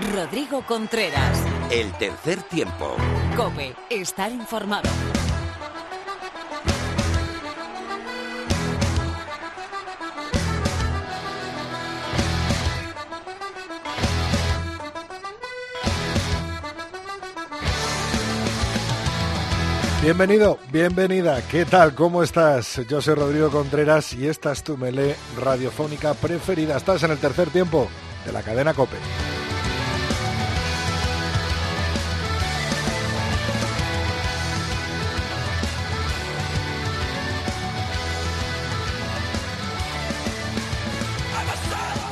Rodrigo Contreras. El tercer tiempo. Cope, estar informado. Bienvenido, bienvenida. ¿Qué tal? ¿Cómo estás? Yo soy Rodrigo Contreras y esta es tu melé radiofónica preferida. Estás en el tercer tiempo de la cadena Cope.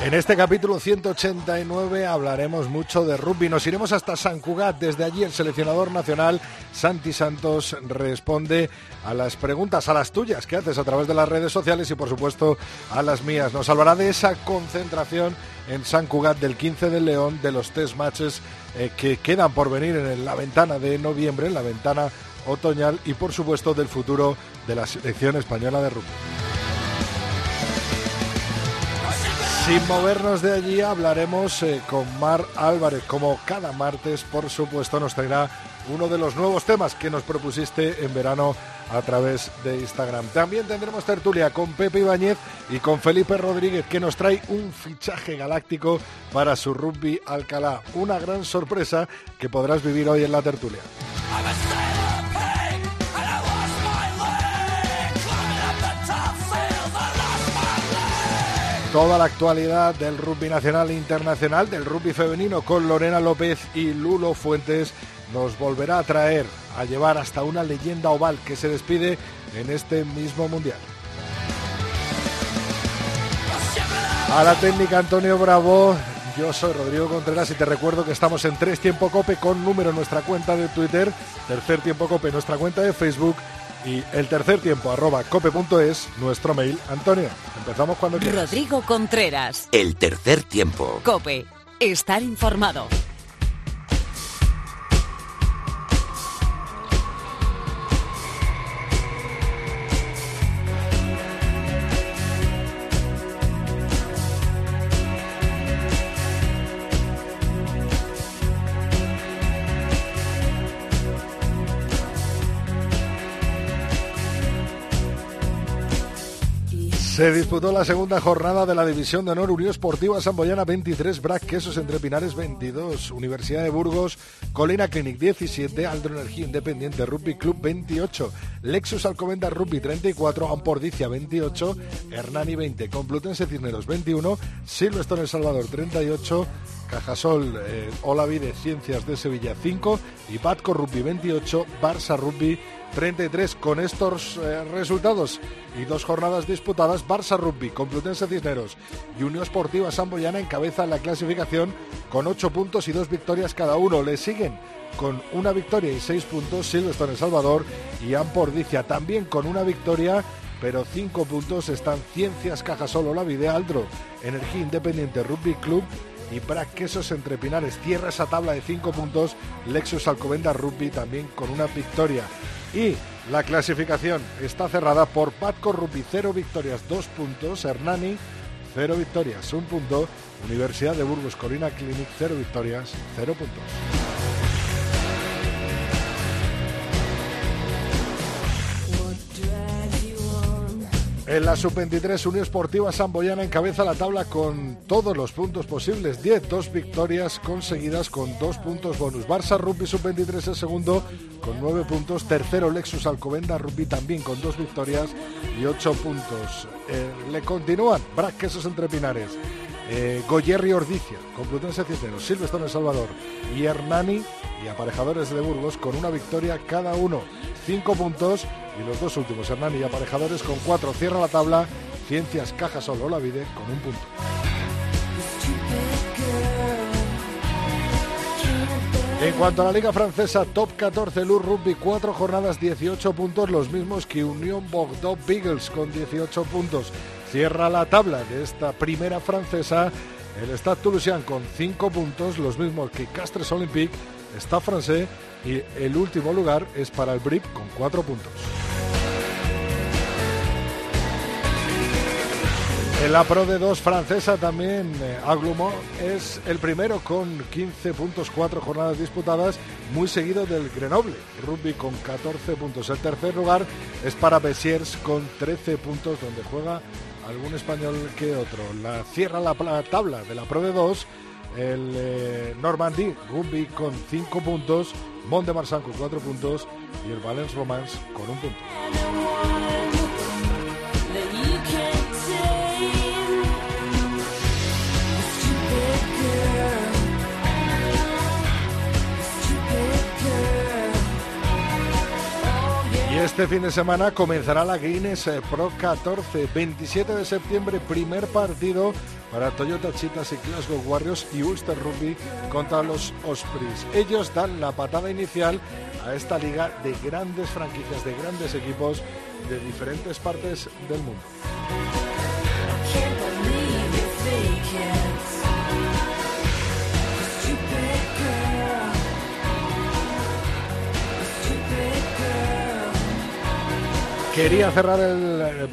En este capítulo 189 hablaremos mucho de rugby. Nos iremos hasta San Cugat. Desde allí el seleccionador nacional Santi Santos responde a las preguntas, a las tuyas que haces a través de las redes sociales y por supuesto a las mías. Nos hablará de esa concentración en San Cugat del 15 de León, de los test matches eh, que quedan por venir en la ventana de noviembre, en la ventana otoñal y por supuesto del futuro de la selección española de rugby. Sin movernos de allí hablaremos eh, con Mar Álvarez. Como cada martes, por supuesto, nos traerá uno de los nuevos temas que nos propusiste en verano a través de Instagram. También tendremos tertulia con Pepe Ibáñez y con Felipe Rodríguez, que nos trae un fichaje galáctico para su rugby Alcalá. Una gran sorpresa que podrás vivir hoy en la tertulia. Toda la actualidad del rugby nacional e internacional, del rugby femenino con Lorena López y Lulo Fuentes nos volverá a traer, a llevar hasta una leyenda oval que se despide en este mismo mundial. A la técnica Antonio Bravo, yo soy Rodrigo Contreras y te recuerdo que estamos en Tres Tiempo Cope con número en nuestra cuenta de Twitter, Tercer Tiempo Cope en nuestra cuenta de Facebook y el tercer tiempo arroba cope.es, nuestro mail. Antonio, empezamos cuando quieras. Rodrigo Contreras. El tercer tiempo. Cope, estar informado. Se disputó la segunda jornada de la División de Honor Unión Esportiva Samboyana 23, Brac Quesos entre Pinares 22, Universidad de Burgos, Colina Clinic 17, Aldro Energía Independiente Rugby Club 28, Lexus Alcomenda Rugby 34, Ampordicia 28, Hernani 20, Complutense Cisneros 21, Silvestre El Salvador 38, Cajasol eh, Ciencias de Sevilla 5 y Patco Rugby 28, Barça Rugby 33 con estos eh, resultados y dos jornadas disputadas, Barça Rugby, Complutense Cisneros y Unión Esportiva Samboyana encabezan la clasificación con 8 puntos y dos victorias cada uno. Le siguen con una victoria y 6 puntos Silvestre en Salvador y Ampordicia también con una victoria pero 5 puntos están Ciencias Cajasol La Vida Aldro, Energía Independiente Rugby Club y Brac Quesos entre Pinares. Cierra esa tabla de 5 puntos Lexus Alcobenda Rugby también con una victoria. Y la clasificación está cerrada por Patco Rugby 0 victorias 2 puntos, Hernani 0 victorias 1 punto, Universidad de Burgos Corina Clinic 0 victorias 0 puntos. En la sub-23, Unión Esportiva Samboyana encabeza la tabla con todos los puntos posibles. 10, dos victorias conseguidas con dos puntos bonus. Barça Rugby sub-23 es segundo con nueve puntos. Tercero, Lexus Alcobenda Rugby también con dos victorias y ocho puntos. Eh, le continúan Brac Quesos entre Pinares. Eh, Goyerri Ordicia, Complutense Cisneros, Silvestre El Salvador y Hernani y Aparejadores de Burgos con una victoria cada uno. Cinco puntos y los dos últimos, Hernani y Aparejadores con cuatro. Cierra la tabla Ciencias Caja Solo Olavide con un punto. En cuanto a la Liga Francesa, top 14 Luz Rugby, 4 jornadas, 18 puntos, los mismos que Unión Bordeaux Beagles con 18 puntos. Cierra la tabla de esta primera francesa el Stade Toulousain con 5 puntos, los mismos que Castres Olympique, Stade Francés y el último lugar es para el BRIP con 4 puntos. En la Pro de 2 francesa también eh, es el primero con 15 puntos, 4 jornadas disputadas, muy seguido del Grenoble, rugby con 14 puntos. El tercer lugar es para Bessiers con 13 puntos, donde juega algún español que otro. La cierra la, tabla de la Pro de 2 el eh, Normandie Rugby con 5 puntos, Mont de Marsan con 4 puntos y el Valence Romance con un punto. este fin de semana comenzará la Guinness eh, Pro 14, 27 de septiembre, primer partido para Toyota Chitas y Glasgow Warriors y Ulster Rugby contra los Ospreys. Ellos dan la patada inicial a esta liga de grandes franquicias, de grandes equipos de diferentes partes del mundo. Quería cerrar el eh,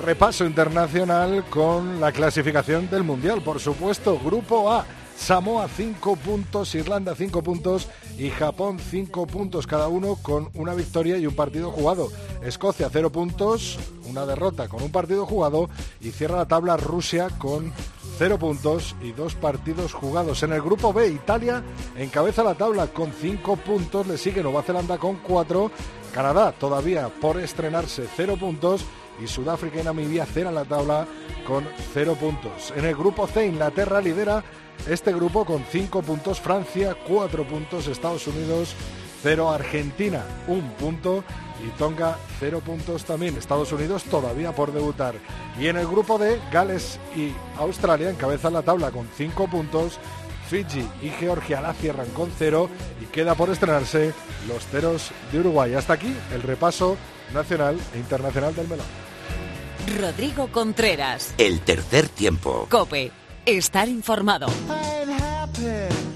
repaso internacional con la clasificación del Mundial, por supuesto. Grupo A, Samoa 5 puntos, Irlanda 5 puntos y Japón 5 puntos cada uno con una victoria y un partido jugado. Escocia 0 puntos, una derrota con un partido jugado y cierra la tabla Rusia con 0 puntos y dos partidos jugados. En el grupo B, Italia encabeza la tabla con 5 puntos, le sigue Nueva Zelanda con 4 Canadá todavía por estrenarse cero puntos y Sudáfrica y Namibia cierran la tabla con cero puntos. En el grupo C, Inglaterra lidera este grupo con cinco puntos, Francia cuatro puntos, Estados Unidos cero, Argentina un punto y Tonga cero puntos también. Estados Unidos todavía por debutar. Y en el grupo D, Gales y Australia encabezan la tabla con cinco puntos. Fiji y Georgia la cierran con cero y queda por estrenarse los ceros de Uruguay. Hasta aquí el repaso nacional e internacional del melón. Rodrigo Contreras. El tercer tiempo. Cope. Estar informado. I'm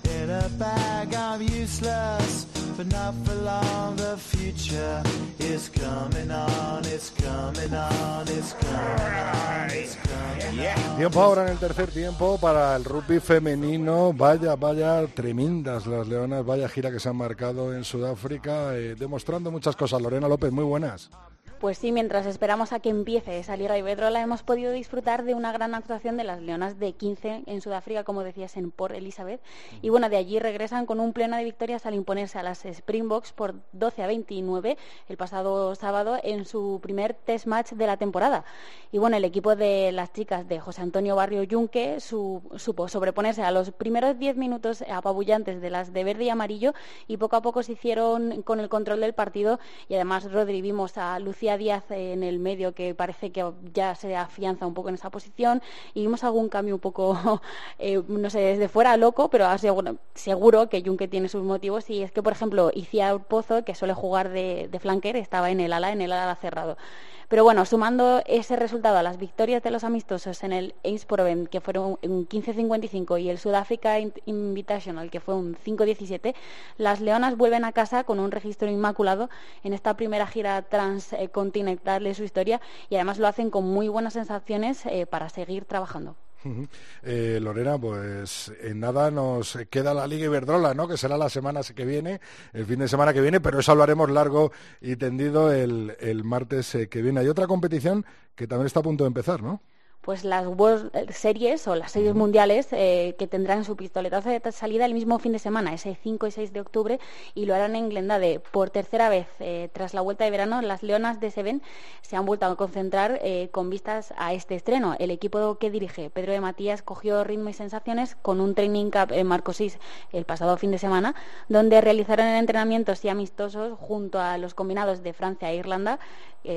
it's coming on, it's coming on, it's coming on. Tiempo ahora en el tercer tiempo para el rugby femenino. Vaya, vaya, tremendas las leonas. Vaya gira que se han marcado en Sudáfrica, eh, demostrando muchas cosas. Lorena López, muy buenas. Pues sí, mientras esperamos a que empiece esa Liga Iberdrola, hemos podido disfrutar de una gran actuación de las Leonas de 15 en Sudáfrica, como decías, en Port Elizabeth. Y bueno, de allí regresan con un pleno de victorias al imponerse a las Springboks por 12 a 29 el pasado sábado en su primer test match de la temporada. Y bueno, el equipo de las chicas de José Antonio Barrio Yunque supo sobreponerse a los primeros 10 minutos apabullantes de las de verde y amarillo y poco a poco se hicieron con el control del partido y además Rodri vimos a Lucía Díaz en el medio que parece que ya se afianza un poco en esa posición y vimos algún cambio un poco, eh, no sé, desde fuera loco, pero seguro que Junque tiene sus motivos y es que, por ejemplo, Iciar Pozo, que suele jugar de, de estaba en el ala, en el ala cerrado. Pero bueno, sumando ese resultado a las victorias de los amistosos en el Proven, que fueron un 15-55, y el Sudáfrica Invitational, que fue un 5-17, las Leonas vuelven a casa con un registro inmaculado en esta primera gira transcontinental de su historia y además lo hacen con muy buenas sensaciones eh, para seguir trabajando. Eh, Lorena, pues en nada nos queda la Liga Iberdrola, ¿no? Que será la semana que viene, el fin de semana que viene, pero eso hablaremos largo y tendido el, el martes eh, que viene. Hay otra competición que también está a punto de empezar, ¿no? Pues las World Series o las series mundiales eh, que tendrán su pistoletazo de salida el mismo fin de semana, ese 5 y 6 de octubre, y lo harán en Glendade. Por tercera vez, eh, tras la vuelta de verano, las Leonas de Seven se han vuelto a concentrar eh, con vistas a este estreno. El equipo que dirige Pedro de Matías cogió ritmo y sensaciones con un training camp en Marcosís el pasado fin de semana, donde realizaron entrenamientos y amistosos junto a los combinados de Francia e Irlanda,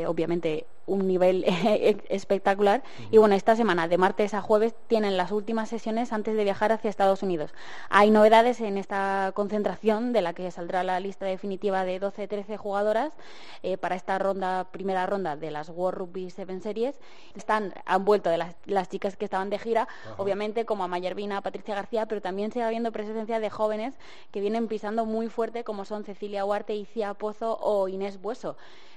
obviamente un nivel espectacular. Y bueno, esta semana, de martes a jueves, tienen las últimas sesiones antes de viajar hacia Estados Unidos. Hay novedades en esta concentración, de la que saldrá la lista definitiva de 12-13 jugadoras eh, para esta ronda, primera ronda de las World Rugby Seven Series. Están, han vuelto de las, chicas que estaban de gira, obviamente como a Mayervina, Patricia García, pero también sigue habiendo presencia de jóvenes que vienen pisando muy fuerte, como son Cecilia Huarte, Icia Pozo o Inés Bueso.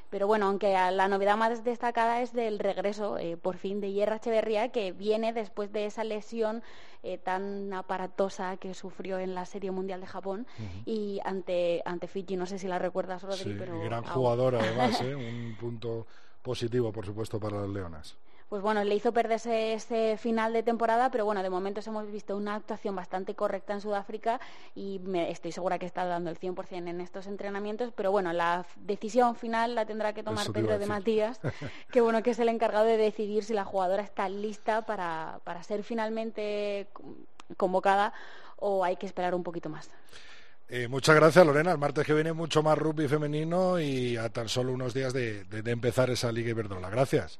Pero bueno, aunque la novedad más destacada es del regreso, eh, por fin, de Hierra Echeverría, que viene después de esa lesión eh, tan aparatosa que sufrió en la Serie Mundial de Japón. Y ante, ante Fiji, no sé si la recuerdas, Rodri, sí, gran jugador además, ¿eh? un punto positivo, por supuesto, para las Leonas pues bueno, le hizo perderse ese final de temporada, pero bueno, de momento hemos visto una actuación bastante correcta en Sudáfrica y me, estoy segura que está dando el 100% en estos entrenamientos, pero bueno, la decisión final la tendrá que tomar Pedro de Matías, que bueno, que es el encargado de decidir si la jugadora está lista para, para ser finalmente convocada o hay que esperar un poquito más. Eh, muchas gracias, Lorena. El martes que viene mucho más rugby femenino y a tan solo unos días de, de empezar esa Liga Iberdrola. Gracias.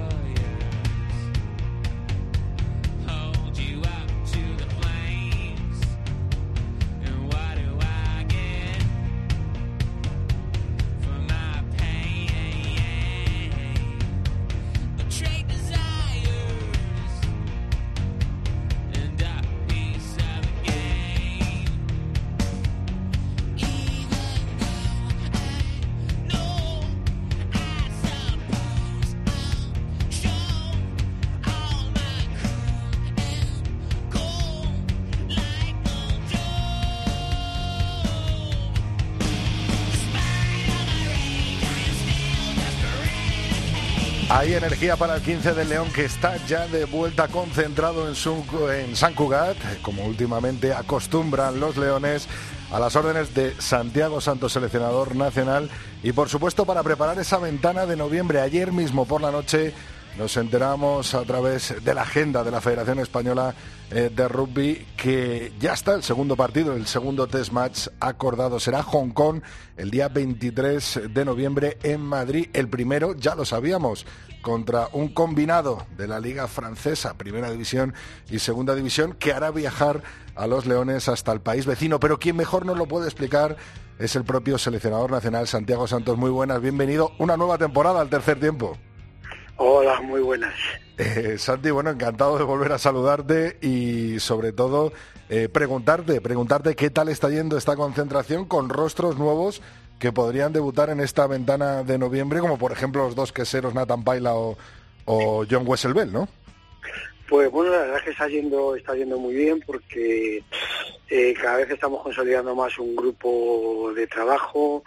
Hay energía para el 15 de León que está ya de vuelta concentrado en, en San Cugat, como últimamente acostumbran los leones a las órdenes de Santiago Santos, seleccionador nacional, y por supuesto para preparar esa ventana de noviembre. Ayer mismo por la noche nos enteramos a través de la agenda de la Federación Española eh, de Rugby que ya está el segundo partido, el segundo test match acordado. Será Hong Kong el día 23 de noviembre en Madrid. El primero, ya lo sabíamos, contra un combinado de la Liga Francesa, Primera División y Segunda División, que hará viajar a los Leones hasta el país vecino. Pero quien mejor nos lo puede explicar es el propio seleccionador nacional Santiago Santos. Muy buenas, bienvenido. Una nueva temporada al tercer tiempo. Hola, muy buenas. Eh, Santi, bueno, encantado de volver a saludarte y sobre todo eh, preguntarte, preguntarte qué tal está yendo esta concentración con rostros nuevos que podrían debutar en esta ventana de noviembre, como por ejemplo los dos queseros Nathan Paila o, o John Wesselbell, ¿no? Pues bueno, la verdad es que está yendo, está yendo muy bien porque eh, cada vez estamos consolidando más un grupo de trabajo,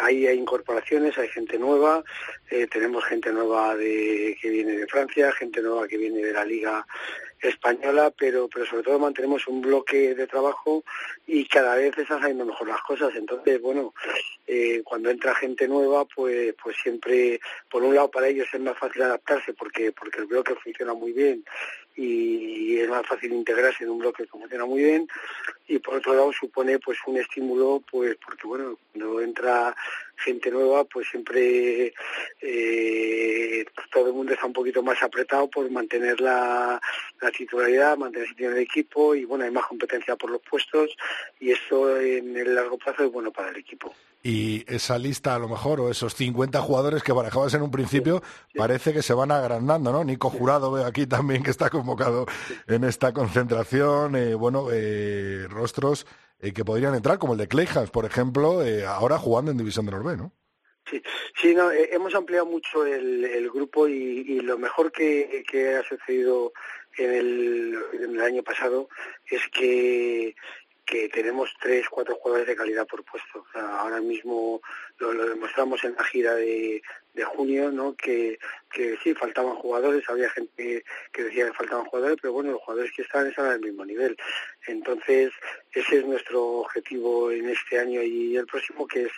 hay, incorporaciones, hay gente nueva, eh, tenemos gente nueva de, que viene de Francia, gente nueva que viene de la Liga española, pero, pero sobre todo mantenemos un bloque de trabajo y cada vez están saliendo mejor las cosas. Entonces, bueno, eh, cuando entra gente nueva, pues, pues siempre, por un lado, para ellos es más fácil adaptarse porque, porque el bloque funciona muy bien y es más fácil integrarse en un bloque que funciona muy bien y por otro lado supone pues un estímulo pues porque bueno cuando entra gente nueva pues siempre eh, todo el mundo está un poquito más apretado por mantener la, la titularidad mantener el el equipo y bueno hay más competencia por los puestos y eso en el largo plazo es bueno para el equipo y esa lista a lo mejor o esos 50 jugadores que barajabas en un principio parece que se van agrandando, ¿no? Nico Jurado veo aquí también que está convocado en esta concentración, eh, bueno, eh, rostros eh, que podrían entrar como el de Clayhans, por ejemplo, ahora jugando en División de Norbe, ¿no? Sí, sí no, hemos ampliado mucho el, grupo y, lo mejor que, ha sucedido en el, en el año pasado es que que tenemos tres, cuatro jugadores de calidad por puesto. ahora mismo lo, demostramos en la gira de, junio, ¿no? Que, que sí, faltaban jugadores, había gente que decía que faltaban jugadores, pero bueno, los jugadores que están están al mismo nivel. Entonces, ese es nuestro objetivo en este año y el próximo, que es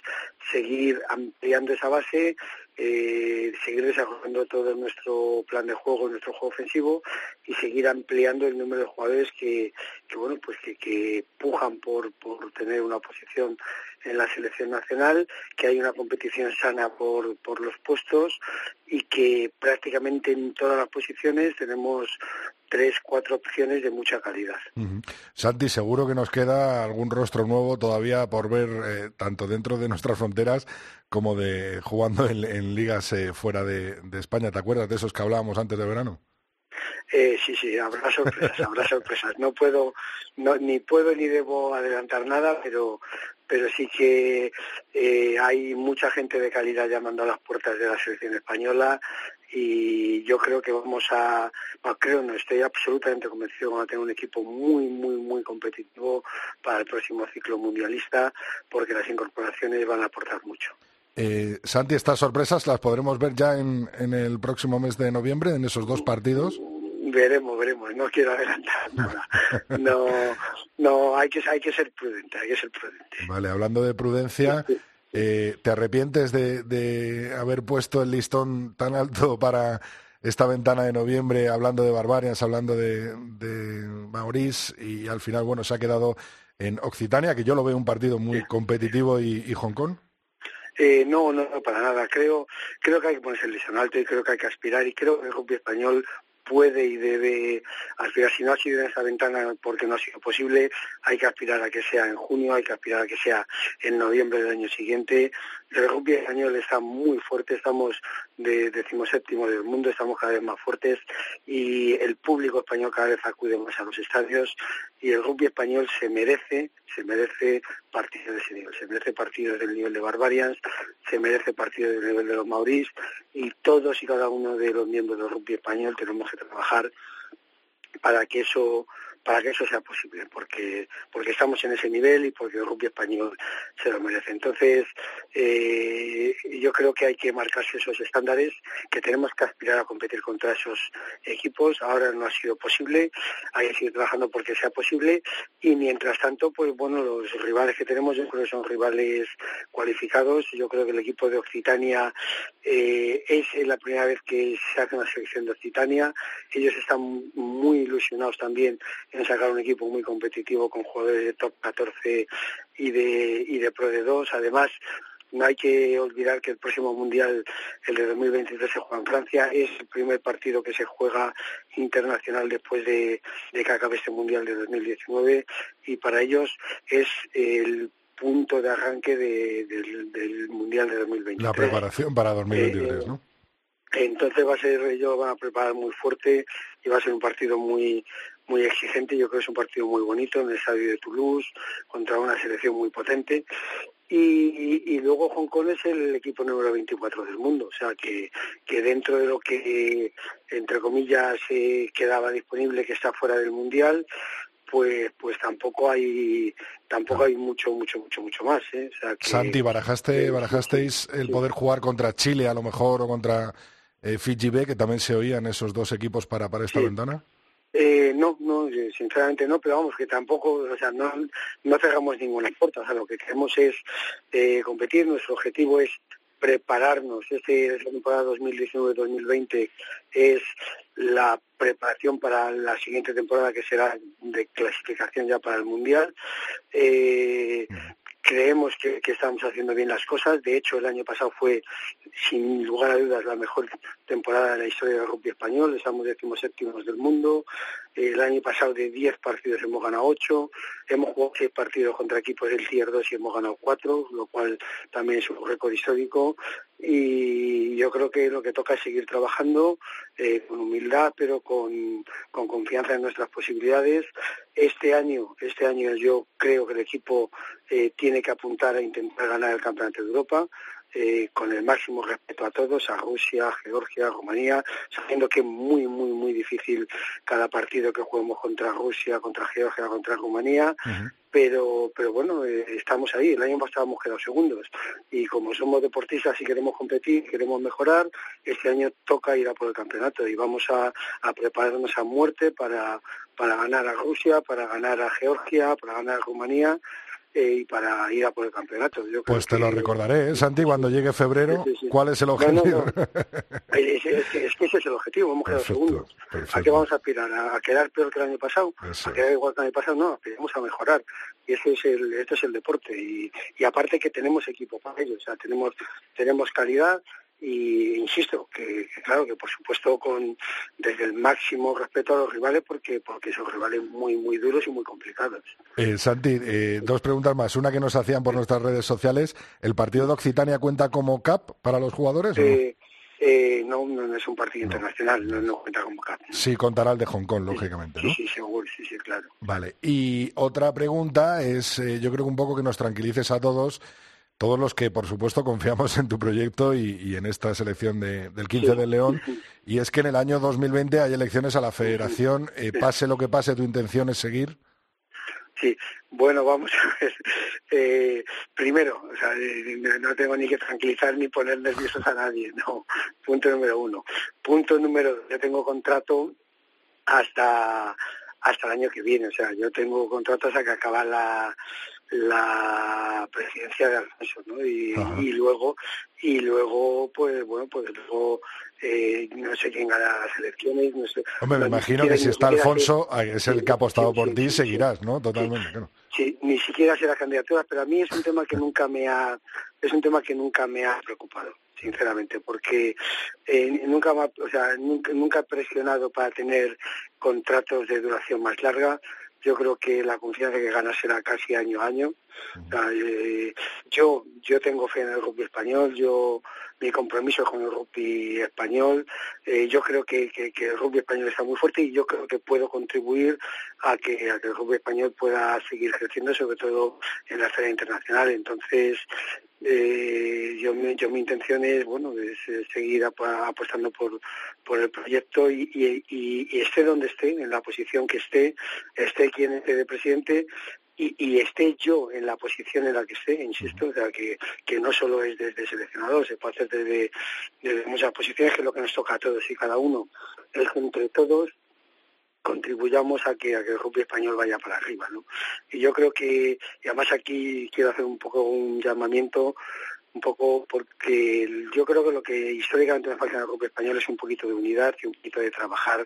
seguir ampliando esa base, eh, seguir desarrollando todo nuestro plan de juego, nuestro juego ofensivo y seguir ampliando el número de jugadores que, que bueno, pues que, que pujan por, por tener una posición en la selección nacional, que hay una competición sana por, por los puestos y que prácticamente en todas las posiciones tenemos tres, cuatro opciones de mucha calidad. Santi, seguro que nos queda algún rostro nuevo todavía por ver, eh, tanto dentro de nuestras fronteras como de jugando en, ligas eh, fuera de, de, España. ¿Te acuerdas de esos que hablábamos antes de verano? Eh, sí, sí, habrá sorpresas, habrá sorpresas. No puedo, no, ni puedo ni debo adelantar nada, pero pero sí que eh, hay mucha gente de calidad llamando a las puertas de la selección española y yo creo que vamos a, creo no, estoy absolutamente convencido que vamos a tener un equipo muy, muy, muy competitivo para el próximo ciclo mundialista porque las incorporaciones van a aportar mucho. Eh, Santi, estas sorpresas las podremos ver ya en, en el próximo mes de noviembre, en esos dos partidos. Veremos, veremos. No quiero adelantar nada. No, no, hay que, hay que ser prudente, hay que ser prudente. Vale, hablando de prudencia, eh, ¿te arrepientes de, de haber puesto el listón tan alto para esta ventana de noviembre, hablando de Barbarians, hablando de, de Maurice, y al final, bueno, se ha quedado en Occitania, que yo lo veo un partido muy competitivo, y, y Hong Kong? Eh, no, no, para nada. Creo, creo que hay que ponerse el listón alto y creo que hay que aspirar y creo que el rugby español puede y debe aspirar. Si no ha sido en esa ventana porque no ha sido posible, hay que aspirar a que sea en junio, hay que aspirar a que sea en noviembre del año siguiente. El rugby español está muy fuerte, estamos de decimoséptimo del mundo, estamos cada vez más fuertes y el público español cada vez acude más a los estadios y el rugby español se merece, se merece partidos de ese nivel, se merece partidos del nivel de Barbarians, se merece partidos del nivel de los Maurís y todos y cada uno de los miembros del rugby español tenemos que trabajar para que eso para que eso sea posible, porque porque estamos en ese nivel y porque el rugby español se lo merece. Entonces, eh, yo creo que hay que marcarse esos estándares, que tenemos que aspirar a competir contra esos equipos. Ahora no ha sido posible, hay que seguir trabajando porque sea posible y mientras tanto, pues bueno, los rivales que tenemos yo creo que son rivales cualificados. Yo creo que el equipo de Occitania eh, es la primera vez que se hace una selección de Occitania. Ellos están muy ilusionados también en sacar un equipo muy competitivo con jugadores de top 14 y de, y de Pro de 2. Además, no hay que olvidar que el próximo Mundial, el de 2023, se juega en Francia. Es el primer partido que se juega internacional después de, que acabe este Mundial de 2019 y para ellos es el punto de arranque del, Mundial de 2023. La preparación para 2023, ¿no? Entonces va a ser, ellos van a preparar muy fuerte y va a ser un partido muy muy exigente, yo creo que es un partido muy bonito en el estadio de Toulouse, contra una selección muy potente. Y, luego Hong Kong es el equipo número 24 del mundo, o sea que, que dentro de lo que, entre comillas, eh, quedaba disponible, que está fuera del Mundial, pues pues tampoco hay tampoco hay mucho mucho mucho mucho más ¿eh? Santi barajaste barajasteis el poder jugar contra Chile a lo mejor o contra eh, Fiji B que también se oían esos dos equipos para para esta ventana eh, no, no, eh, sinceramente no, pero vamos, que tampoco, o sea, no, no cerramos ninguna puerta, o sea, lo que queremos es eh, competir, nuestro objetivo es prepararnos, este temporada 2019-2020 es la preparación para la siguiente temporada que será de clasificación ya para el Mundial. Eh, creemos que, estamos haciendo bien las cosas. De hecho, el año pasado fue, sin lugar a dudas, la mejor temporada de la historia del rugby español. Estamos séptimos del mundo. El año pasado de 10 partidos hemos ganado 8. Hemos jugado 6 partidos contra equipos del Tier 2 y hemos ganado 4, lo cual también es un récord histórico. Y yo creo que lo que toca es seguir trabajando eh, con humildad, pero con, con confianza en nuestras posibilidades. Este año, este año yo creo que el equipo eh, tiene que apuntar a intentar ganar el Campeonato de Europa eh, con el máximo respeto a todos, a Rusia, a Georgia, a Rumanía, sabiendo que es muy, muy, muy difícil cada partido que juguemos contra Rusia, contra Georgia, contra Rumanía, pero, pero bueno, eh, estamos ahí. El año pasado hemos quedado segundos y como somos deportistas y queremos competir, queremos mejorar, este año toca ir a por el campeonato y vamos a, a prepararnos a muerte para, para ganar a Rusia, para ganar a Georgia, para ganar a Rumanía eh, y para ir a por el campeonato. Yo Pues te lo que- recordaré, ¿eh, Santi, cuando llegue febrero, Sí, sí, sí. ¿cuál es el No, no, objetivo? no. Es, es que, es que ese es el objetivo, hemos quedado segundos. perfecto. ¿A qué vamos a aspirar? ¿A, a quedar peor que el año pasado? Eso ¿A quedar igual que el año pasado? No, aspiramos a mejorar. Y ese es el, esto es el deporte. Y, y aparte que tenemos equipo para ello, o sea, tenemos, tenemos calidad y insisto que, que claro que por supuesto con desde el máximo respeto a los rivales porque porque son rivales muy muy duros y muy complicados Eh, Santi, eh, dos preguntas más. Una que nos hacían por nuestras redes sociales. ¿El partido de Occitania cuenta como CAP para los jugadores? Eh, eh, no, no, no es un partido internacional no, no cuenta como CAP Sí, contará el de Hong Kong, lógicamente, sí sí seguro sí sí claro Vale. Y otra pregunta es, eh, yo creo que un poco que nos tranquilices a todos, todos los que, por supuesto, confiamos en tu proyecto y, y en esta selección de- del 15 Sí. del León. Y es que en el año 2020 hay elecciones a la Federación. Eh, pase lo que pase, tu intención es seguir. Sí, bueno, vamos a ver. Eh, primero, o sea, eh, no- no tengo ni que tranquilizar ni poner nerviosos a nadie, no. Punto número uno. Punto número dos, yo tengo contrato hasta hasta el año que viene, o sea, yo tengo contrato hasta que acaba la la presidencia de Alfonso, ¿no? Y, luego y luego pues bueno pues luego eh, no sé quién gana las elecciones no sé Hombre, me no, imagino que si está Alfonso, es el que ha apostado Sí, por sí, ti, sí, seguirás, ¿no? Totalmente, claro. Sí, ni siquiera sé las candidaturas, pero a mí es un tema que nunca me ha, es un tema que nunca me ha preocupado, sinceramente, porque eh, nunca, o sea, nunca, nunca he presionado para tener contratos de duración más larga. Yo creo que la confianza que ganas será casi año a año. O sea, eh, yo, yo tengo fe en el rugby español, yo mi compromiso con el rugby español, eh, yo creo que, que, que el rugby español está muy fuerte y yo creo que puedo contribuir a que, a que el rugby español pueda seguir creciendo, sobre todo en la esfera internacional. Entonces, eh, yo, yo mi intención es, bueno, es, seguir ap- apostando por, por el proyecto y, y, esté donde esté, en la posición que esté, esté quien esté de presidente, y, esté yo en la posición en la que esté, insisto, o sea, que, que no solo es desde seleccionador, se puede hacer desde, desde muchas posiciones, que es lo que nos toca a todos y cada uno, es entre todos contribuyamos a que, a que el rugby español vaya para arriba, ¿no? Y yo creo que, y además aquí quiero hacer un poco un llamamiento, un poco porque yo creo que lo que históricamente nos falta en el rugby español es un poquito de unidad y un poquito de trabajar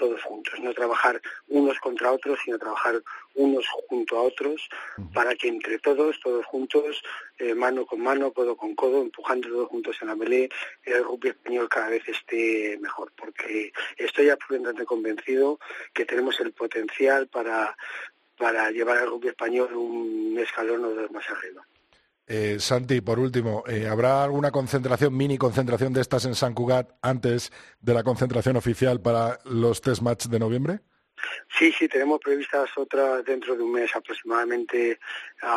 todos juntos, no trabajar unos contra otros, sino trabajar unos junto a otros para que entre todos, todos juntos, eh, mano con mano, codo con codo, empujando todos juntos en la melee, el rugby español cada vez esté mejor, porque estoy absolutamente convencido que tenemos el potencial para, para llevar al rugby español un escalón o dos más arriba. Eh, Santi, por último, eh, ¿habrá alguna concentración, mini concentración de estas en San Cugat antes de la concentración oficial para los test match de noviembre? Sí, sí, tenemos previstas otras dentro de un mes aproximadamente a,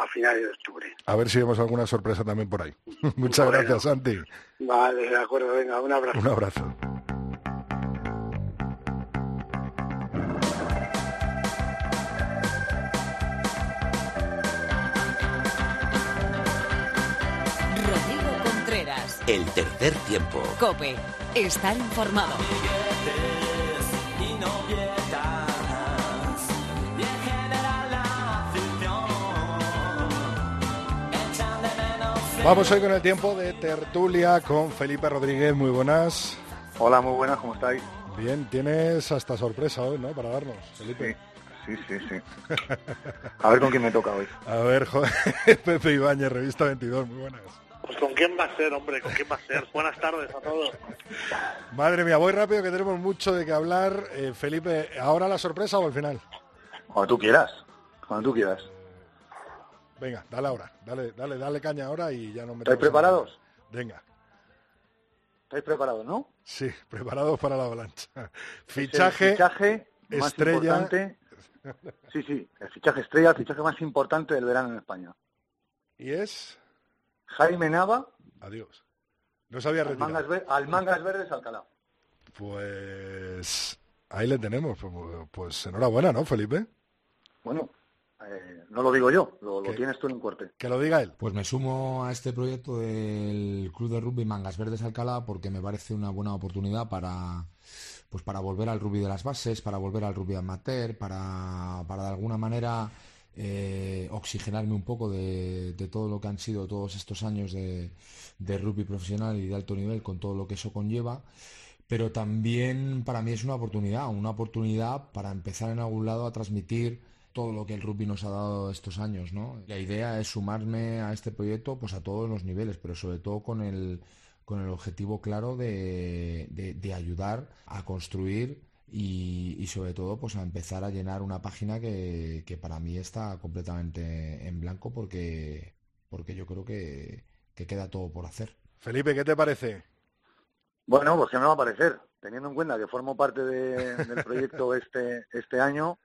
a- a finales de octubre. A ver si vemos alguna sorpresa también por ahí. Muchas Bueno. gracias, Santi. Vale, de acuerdo, venga, un abrazo. Un abrazo. El tercer tiempo. Cope. Estar informado. Vamos hoy con el tiempo de tertulia con Felipe Rodríguez. Muy buenas. Hola, muy buenas, ¿cómo estáis? Bien, tienes hasta sorpresa hoy, ¿no? Para darnos, Felipe. Sí, sí, sí. A ver con quién me toca hoy. A ver, joder, Pepe Ibáñez, Revista 22, muy buenas. Pues con quién va a ser, hombre, con quién va a ser. Buenas tardes a todos. Madre mía, voy rápido que tenemos mucho de qué hablar. Eh, Felipe, ¿ahora la sorpresa o al final? Cuando tú quieras. Cuando tú quieras. Venga, dale ahora, dale, dale, dale caña ahora y ya no me ¿Estáis preparados? Venga, ¿Estáis preparados, no? sí, preparados para la avalancha. Es el Fichaje, fichaje más estrella. importante. Sí, sí, el fichaje estrella, el fichaje más importante del verano en España. y es... Jaime Nava. Adiós. No se había al retirado. mangas, Ver- al Mangas Verdes Alcalá. Pues ahí le tenemos. Pues, pues enhorabuena, ¿no, Felipe? Bueno, eh, no lo digo yo, lo, lo tienes tú en un corte. Que lo diga él. Pues me sumo a este proyecto del Club de Rugby Mangas Verdes Alcalá porque me parece una buena oportunidad para pues para volver al rugby de las bases, para volver al rugby amateur, para, para de alguna manera eh, oxigenarme un poco de, todo lo que han sido todos estos años de, rugby profesional y de alto nivel con todo lo que eso conlleva. Pero también para mí es una oportunidad, una oportunidad para empezar en algún lado a transmitir todo lo que el rugby nos ha dado estos años, ¿no? La idea es sumarme a este proyecto pues a todos los niveles, pero sobre todo con el, con el objetivo claro de- de ayudar a construir y, y sobre todo pues a empezar a llenar una página que, que para mí está completamente en blanco porque, porque yo creo que, que queda todo por hacer. Felipe, ¿qué te parece? Bueno, pues que me va a parecer, teniendo en cuenta que formo parte de- del proyecto este, este año,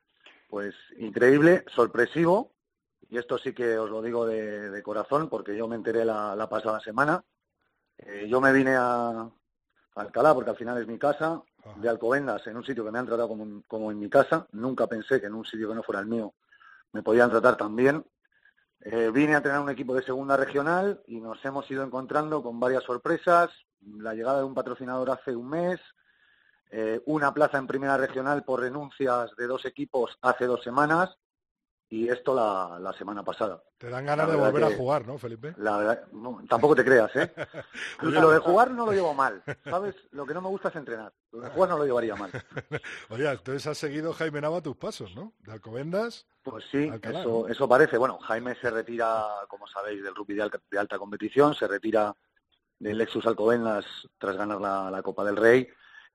pues increíble, sorpresivo, y esto sí que os lo digo de, de corazón, porque yo me enteré la, la pasada semana. Eh, yo me vine a, a Alcalá, porque al final es mi casa, de Alcobendas, en un sitio que me han tratado como, como en mi casa. Nunca pensé que en un sitio que no fuera el mío me podían tratar tan bien. Eh, vine a entrenar un equipo de segunda regional y nos hemos ido encontrando con varias sorpresas. La llegada de un patrocinador hace un mes, eh, una plaza en primera regional por renuncias de dos equipos hace dos semanas y esto la, la semana pasada. Te dan ganas de volver a jugar, ¿no, Felipe? La verdad, no, tampoco te creas, ¿eh? Lo de jugar no lo llevo mal, ¿sabes? Lo que no me gusta es entrenar. Lo de jugar no lo llevaría mal. Oye, entonces has seguido Jaime Nava tus pasos, ¿no? De Alcobendas. Pues sí, Alcalá, eso, ¿no? eso parece. Bueno, Jaime se retira, como sabéis, del rugby de, alta, de alta competición, se retira del Lexus Alcobendas tras ganar la, la Copa del Rey.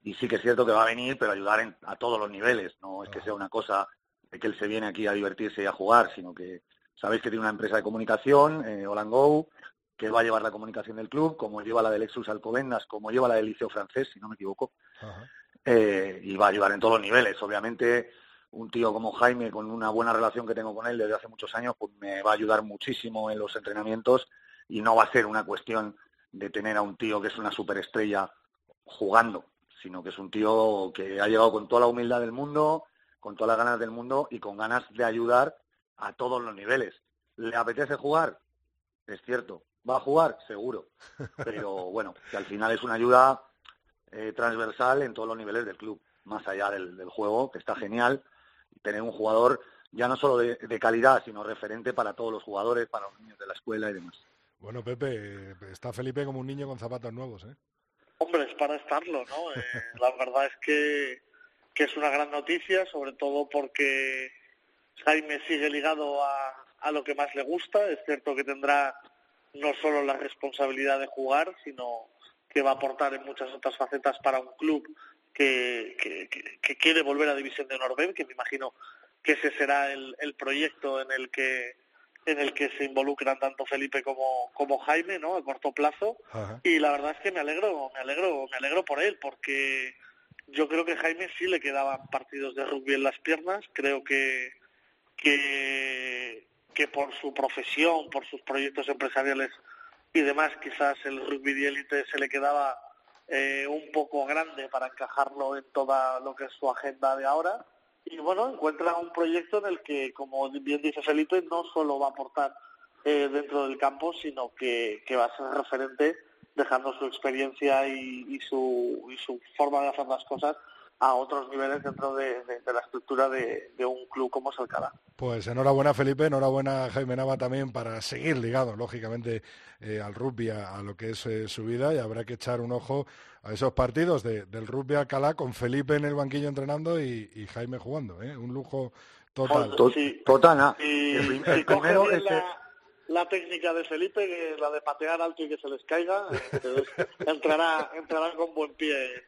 Y sí que es cierto que va a venir, pero ayudar en- a todos los niveles. No es que sea una cosa de que él se viene aquí a divertirse y a jugar, sino que sabéis que tiene una empresa de comunicación, eh, Holland Go, que va a llevar la comunicación del club, como lleva la del Lexus Alcobendas, como lleva la del Liceo Francés, si no me equivoco eh, y va a ayudar en todos los niveles. Obviamente, un tío como Jaime, con una buena relación que tengo con él desde hace muchos años, pues me va a ayudar muchísimo en los entrenamientos y no va a ser una cuestión de tener a un tío que es una superestrella jugando, sino que es un tío que ha llegado con toda la humildad del mundo, con todas las ganas del mundo y con ganas de ayudar a todos los niveles. ¿Le apetece jugar? Es cierto. ¿Va a jugar? Seguro. Pero bueno, que al final es una ayuda eh, transversal en todos los niveles del club, más allá del, del juego, que está genial, tener un jugador ya no solo de, de calidad, sino referente para todos los jugadores, para los niños de la escuela y demás. Bueno, Pepe, está Felipe como un niño con zapatos nuevos, ¿eh? Hombre, es para estarlo, ¿no? Eh, la verdad es que, que es una gran noticia, sobre todo porque Jaime sigue ligado a, a lo que más le gusta. Es cierto que tendrá no solo la responsabilidad de jugar, sino que va a aportar en muchas otras facetas para un club que, que, que- que quiere volver a División de Honor que me imagino que ese será el, el proyecto en el que en el que se involucran tanto Felipe como, como Jaime, ¿no? A corto plazo. Y la verdad es que me alegro, me alegro, me alegro por él, porque yo creo que Jaime sí le quedaban partidos de rugby en las piernas. Creo que, que, que por su profesión, por sus proyectos empresariales y demás, quizás el rugby de élite se le quedaba eh, un poco grande para encajarlo en toda lo que es su agenda de ahora. Y bueno, encuentra un proyecto en el que, como bien dice Felipe, no solo va a aportar eh, dentro del campo, sino que, que va a ser referente dejando su experiencia y, y su, y su forma de hacer las cosas a otros niveles dentro de, de- de la estructura de, de un club como es Alcalá. Pues enhorabuena Felipe, enhorabuena Jaime Nava también para seguir ligado, lógicamente, eh, al rugby, a, a lo que es eh, su vida y habrá que echar un ojo a esos partidos de- del rugby Alcalá con Felipe en el banquillo entrenando y, y Jaime jugando, ¿eh? un lujo total. To- Total, nada. Si, El primero la, la técnica de Felipe, que es la de patear alto y que se les caiga, eh, entrará, entrará con buen pie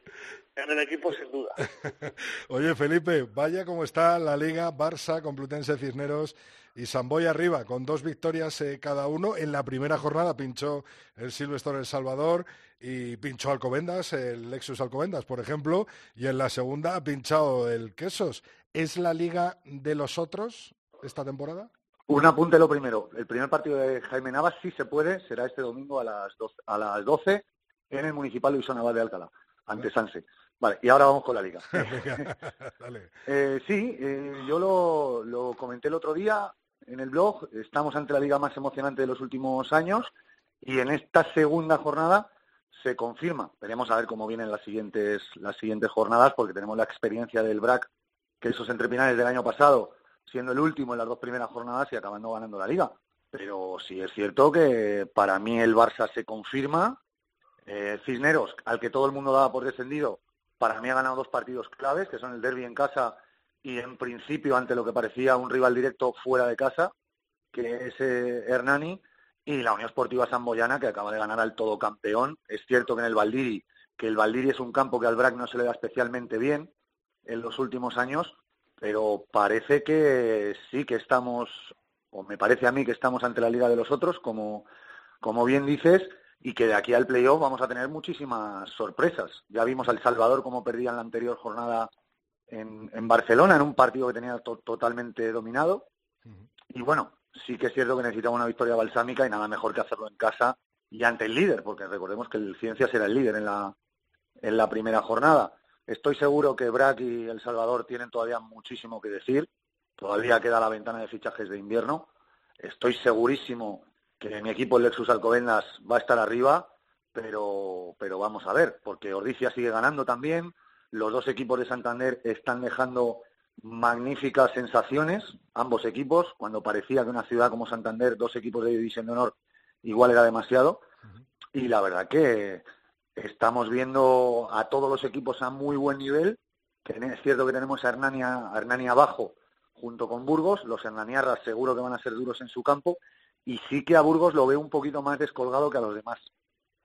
en el equipo sin duda. Oye Felipe, vaya como está la liga Barça, Complutense Cisneros y Samboy arriba, con dos victorias eh, cada uno. En la primera jornada pinchó el Silvestre El Salvador y pinchó Alcobendas, el Lexus Alcobendas, por ejemplo, y en la segunda ha pinchado el Quesos. ¿Es la liga de los otros esta temporada? Un apunte lo primero. El primer partido de Jaime Navas, si se puede, será este domingo a las 12, a las 12 en el Municipal Luis Naval de Alcalá, ante Sanse. Vale, y ahora vamos con la liga. eh, sí, eh, yo lo, lo comenté el otro día en el blog. Estamos ante la liga más emocionante de los últimos años y en esta segunda jornada se confirma. Veremos a ver cómo vienen las siguientes, las siguientes jornadas, porque tenemos la experiencia del BRAC, que esos entrepinales del año pasado, siendo el último en las dos primeras jornadas y acabando ganando la liga. Pero sí es cierto que para mí el Barça se confirma. Eh, Cisneros, al que todo el mundo daba por descendido, para mí ha ganado dos partidos claves, que son el derby en casa y en principio ante lo que parecía un rival directo fuera de casa, que es eh, Hernani y la Unión Esportiva Samboyana, que acaba de ganar al todo campeón. Es cierto que en el Valdiri, que el Valdiri es un campo que al BRAC no se le da especialmente bien en los últimos años, pero parece que sí que estamos, o me parece a mí que estamos ante la Liga de los Otros, como, como bien dices, y que de aquí al playoff vamos a tener muchísimas sorpresas. Ya vimos al Salvador como perdía en la anterior jornada en, en Barcelona, en un partido que tenía totalmente dominado. Y bueno, sí que es cierto que necesitaba una victoria balsámica y nada mejor que hacerlo en casa y ante el líder, porque recordemos que el Ciencias será el líder en la, en la primera jornada. Estoy seguro que Brack y El Salvador tienen todavía muchísimo que decir. Todavía queda la ventana de fichajes de invierno. Estoy segurísimo que mi equipo, el Lexus Alcobendas, va a estar arriba, pero, pero vamos a ver, porque Ordicia sigue ganando también. Los dos equipos de Santander están dejando magníficas sensaciones, ambos equipos, cuando parecía que una ciudad como Santander, dos equipos de división de honor, igual era demasiado. Y la verdad que estamos viendo a todos los equipos a muy buen nivel, es cierto que tenemos a Hernania, a abajo junto con Burgos, los Hernaniarras seguro que van a ser duros en su campo, y sí que a Burgos lo veo un poquito más descolgado que a los demás,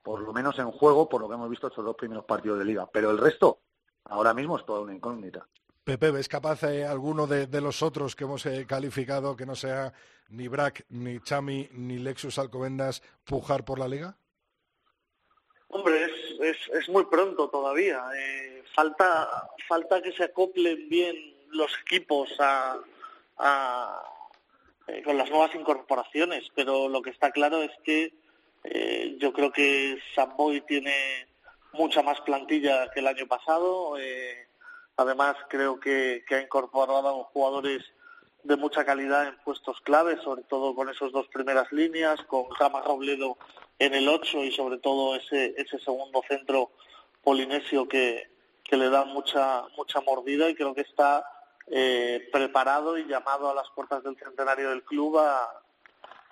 por lo menos en juego, por lo que hemos visto estos dos primeros partidos de liga, pero el resto ahora mismo es toda una incógnita. Pepe, ¿ves capaz eh, alguno de, los otros que hemos eh, calificado, que no sea ni Brack, ni Chami, ni Lexus Alcobendas, pujar por la liga? Hombre, es, es, muy pronto todavía. Eh, falta, falta que se acoplen bien los equipos a, con las nuevas incorporaciones, pero lo que está claro es que yo creo que Samboy tiene mucha más plantilla que el año pasado. Además, creo que, ha incorporado jugadores de mucha calidad en puestos claves, sobre todo con esas dos primeras líneas, con Jama Robledo en el 8 y sobre todo ese, ese segundo centro polinesio que, le da mucha, mucha mordida y creo que está eh, preparado y llamado a las puertas del centenario del club a,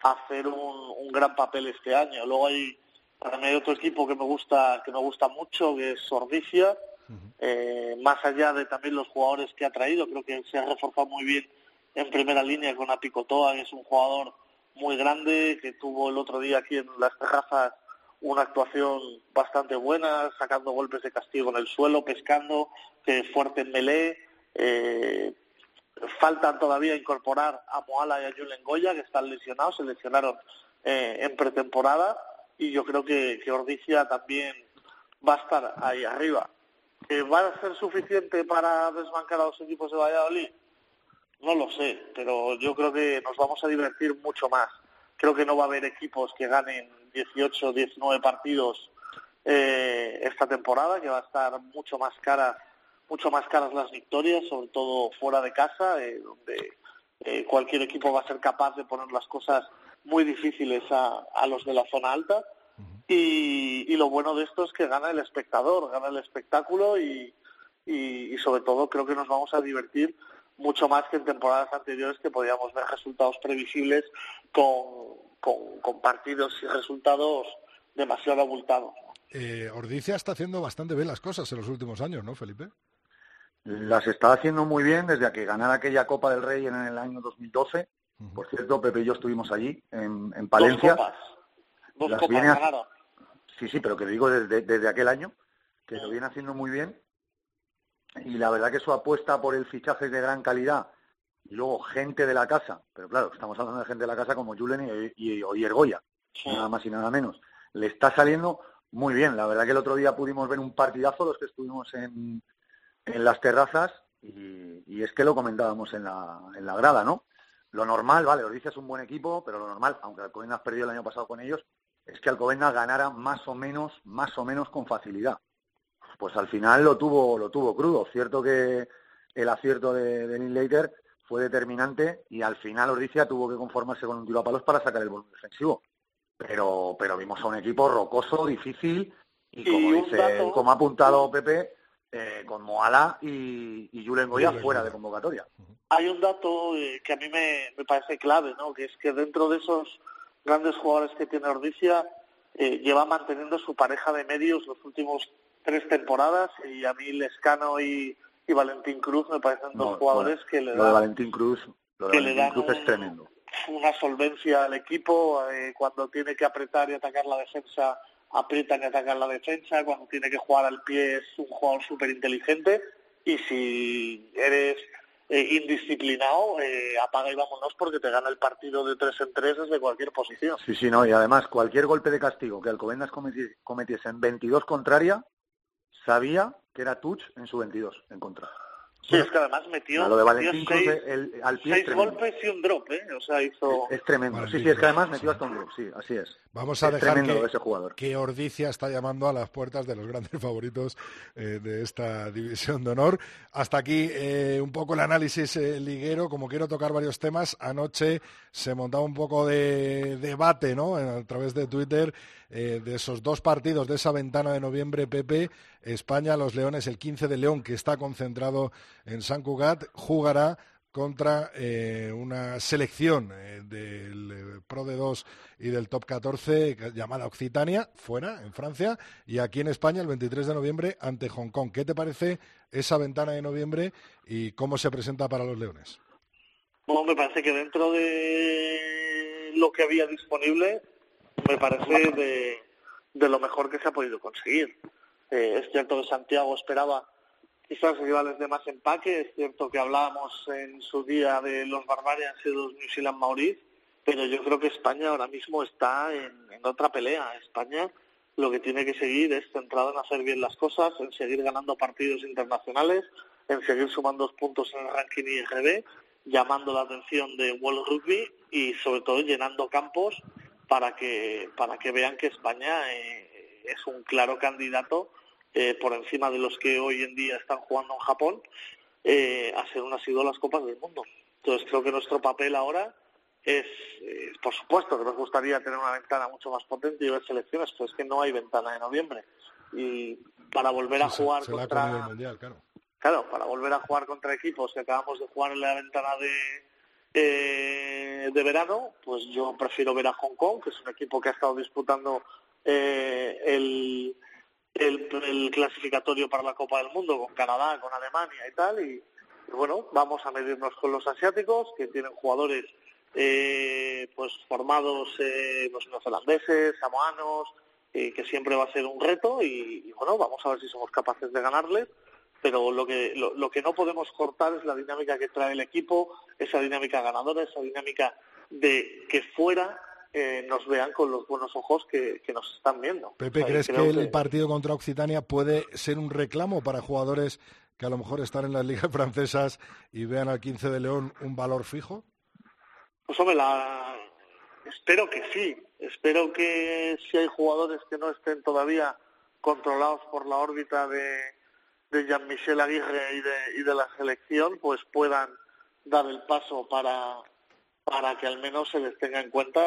hacer un, gran papel este año. Luego hay, para mí hay otro equipo que me gusta, que me gusta mucho, que es Sordicia, eh, más allá de también los jugadores que ha traído, creo que se ha reforzado muy bien en primera línea con Apicotoa, que es un jugador muy grande, que tuvo el otro día aquí en las terrazas una actuación bastante buena, sacando golpes de castigo en el suelo, pescando, que fuerte en melee. Eh, faltan todavía incorporar a Moala y a Julen Goya, que están lesionados, se lesionaron eh, en pretemporada, y yo creo que, que también va a estar ahí arriba. ¿Que va a ser suficiente para desbancar a los equipos de Valladolid? No lo sé, pero yo creo que nos vamos a divertir mucho más. Creo que no va a haber equipos que ganen 18 o 19 partidos eh, esta temporada, que va a estar mucho más cara, mucho más caras las victorias, sobre todo fuera de casa, eh, donde eh, cualquier equipo va a ser capaz de poner las cosas muy difíciles a los de la zona alta y, lo bueno de esto es que gana el espectador, gana el espectáculo y, y, sobre todo creo que nos vamos a divertir mucho más que en temporadas anteriores que podíamos ver resultados previsibles con, con, partidos y resultados demasiado abultados. Eh, Ordicia está haciendo bastante bien las cosas en los últimos años, ¿no, Felipe? Las está haciendo muy bien desde que ganara aquella Copa del Rey en el año 2012. Por cierto, Pepe y yo estuvimos allí, en, en Palencia. Dos copas. Dos copas Sí, sí, pero que digo desde, desde aquel año, que lo viene haciendo muy bien. Y la verdad que su apuesta por el fichaje de gran calidad y luego gente de la casa, pero claro, estamos hablando de gente de la casa como Julen y, y Oyer Goya, nada más y nada menos. Le está saliendo muy bien. La verdad que el otro día pudimos ver un partidazo, los que estuvimos en, en las terrazas, y, y, es que lo comentábamos en la, en la grada, ¿no? lo normal, vale, Ordizia es un buen equipo, pero lo normal, aunque Alcobendas perdió el año pasado con ellos, es que Alcobendas ganara más o menos, más o menos con facilidad. Pues al final lo tuvo, lo tuvo crudo. Cierto que el acierto de, de Later fue determinante y al final Ordizia tuvo que conformarse con un tiro a palos para sacar el volumen defensivo. Pero, pero vimos a un equipo rocoso, difícil y como dice, como ha apuntado Pepe, eh, con Moala y, y Julen Goya fuera de convocatoria. Hay un dato eh, que a mí me, me, parece clave, ¿no? Que es que dentro de esos grandes jugadores que tiene Ordicia, eh, lleva manteniendo su pareja de medios los últimos tres temporadas y a mí Lescano y, y Valentín Cruz me parecen dos jugadores que le dan... Lo de Valentín Cruz, lo de Valentín Cruz es tremendo. Una solvencia al equipo cuando tiene que apretar y atacar la defensa aprieta y atacar la defensa, cuando tiene que jugar al pie es un jugador súper inteligente y si eres eh, indisciplinado, eh, apaga y vámonos porque te gana el partido de tres en tres desde cualquier posición. Sí, sí, no, y además cualquier golpe de castigo que Alcobendas cometiese en 22 contraria, sabía que era touch en su 22 en contra. Sí, es que además metió, lo de Valentín seis, el, al pie seis golpes y un drop, ¿eh? O sea, hizo... Es, tremendo, sí, sí, es que además metió hasta un drop, sí, así es. Vamos a es dejar que, ese jugador. que Ordicia está llamando a las puertas de los grandes favoritos eh, de esta división de honor. Hasta aquí eh, un poco el análisis eh, liguero, como quiero tocar varios temas, anoche se montaba un poco de debate, ¿no? A través de Twitter eh, de esos dos partidos de esa ventana de noviembre, Pepe, España, los Leones, el 15 de León, que está concentrado en San Cugat, jugará contra eh, una selección eh, del Pro de 2 y del Top 14 llamada Occitania, fuera, en Francia, y aquí en España el 23 de noviembre ante Hong Kong. ¿Qué te parece esa ventana de noviembre y cómo se presenta para los Leones? Bueno, me parece que dentro de lo que había disponible me parece de, de lo mejor que se ha podido conseguir. Eh, es cierto que Santiago esperaba quizás rivales de más empaque, es cierto que hablábamos en su día de los Barbarians y los New Zealand Maurice, pero yo creo que España ahora mismo está en, en otra pelea. España lo que tiene que seguir es centrado en hacer bien las cosas, en seguir ganando partidos internacionales, en seguir sumando puntos en el ranking IRB, llamando la atención de World Rugby y sobre todo llenando campos para que, para que vean que España eh, es un claro candidato eh, por encima de los que hoy en día están jugando en Japón eh, a ser unas las Copas del Mundo. Entonces creo que nuestro papel ahora es, eh, por supuesto que nos gustaría tener una ventana mucho más potente y ver selecciones, pero es que no hay ventana de noviembre. Y para volver a jugar contra... claro. claro, para volver a jugar contra equipos que acabamos de jugar en la ventana de, eh, de verano, pues yo prefiero ver a Hong Kong, que es un equipo que ha estado disputando eh, el, el, clasificatorio para la Copa del Mundo con Canadá, con Alemania y tal, y, bueno, vamos a medirnos con los asiáticos, que tienen jugadores eh, pues formados eh, los neozelandeses, samoanos, que siempre va a ser un reto y, y, bueno, vamos a ver si somos capaces de ganarles pero lo que, lo, que no podemos cortar es la dinámica que trae el equipo, esa dinámica ganadora, esa dinámica de que fuera eh, nos vean con los buenos ojos que, nos están viendo. Pepe, ¿crees que el partido contra Occitania puede ser un reclamo para jugadores que a lo mejor están en las ligas francesas y vean al 15 de León un valor fijo? Pues hombre, espero que sí. Espero que si hay jugadores que no estén todavía controlados por la órbita de, de Jean-Michel Aguirre y de, y de la selección pues puedan dar el paso para, para que al menos se les tenga en cuenta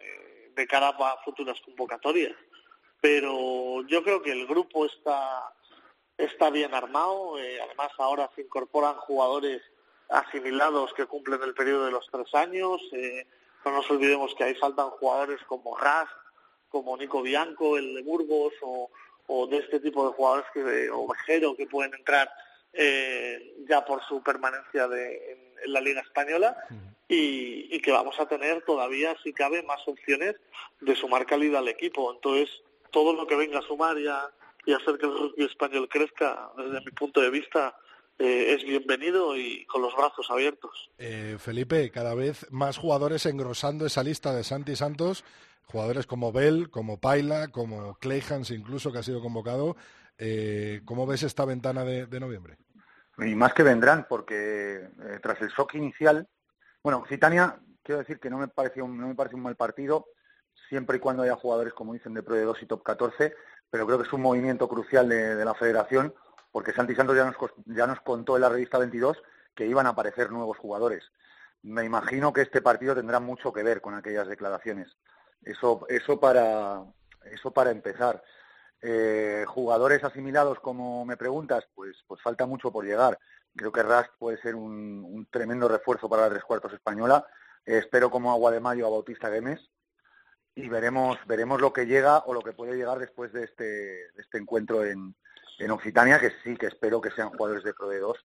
eh, de cara a futuras convocatorias. Pero yo creo que el grupo está, está bien armado, eh, además ahora se incorporan jugadores asimilados que cumplen el periodo de los tres años, eh, no nos olvidemos que ahí faltan jugadores como Ras, como Nico Bianco, el de Burgos, o, o de este tipo de jugadores que, o Vejero que pueden entrar eh, ya por su permanencia de, en, la Liga Española y, que vamos a tener todavía, si cabe, más opciones de sumar calidad al equipo. Entonces, todo lo que venga a sumar y a, y hacer que el rugby español crezca, desde mi punto de vista, eh, es bienvenido y con los brazos abiertos. Eh, Felipe, cada vez más jugadores engrosando esa lista de Santi Santos jugadores como Bell, como Paila, como Clayhans incluso, que ha sido convocado. Eh, ¿Cómo ves esta ventana de, noviembre? Y más que vendrán, porque eh, tras el shock inicial, Bueno, Occitania, quiero decir que no me pareció no me parece un mal partido, siempre y cuando haya jugadores, como dicen, de Pro de 2 y Top 14, pero creo que es un movimiento crucial de, la federación, porque Santi Santos ya nos, ya nos contó en la revista 22 que iban a aparecer nuevos jugadores. Me imagino que este partido tendrá mucho que ver con aquellas declaraciones. Eso, eso para, eso para empezar. Eh, jugadores asimilados, como me preguntas, pues, pues falta mucho por llegar. Creo que Rast puede ser un, tremendo refuerzo para la tres cuartos española. espero como agua de mayo a Bautista Gemes y veremos, veremos lo que llega o lo que puede llegar después de este, este encuentro en, en Occitania, que sí que espero que sean jugadores de Pro de 2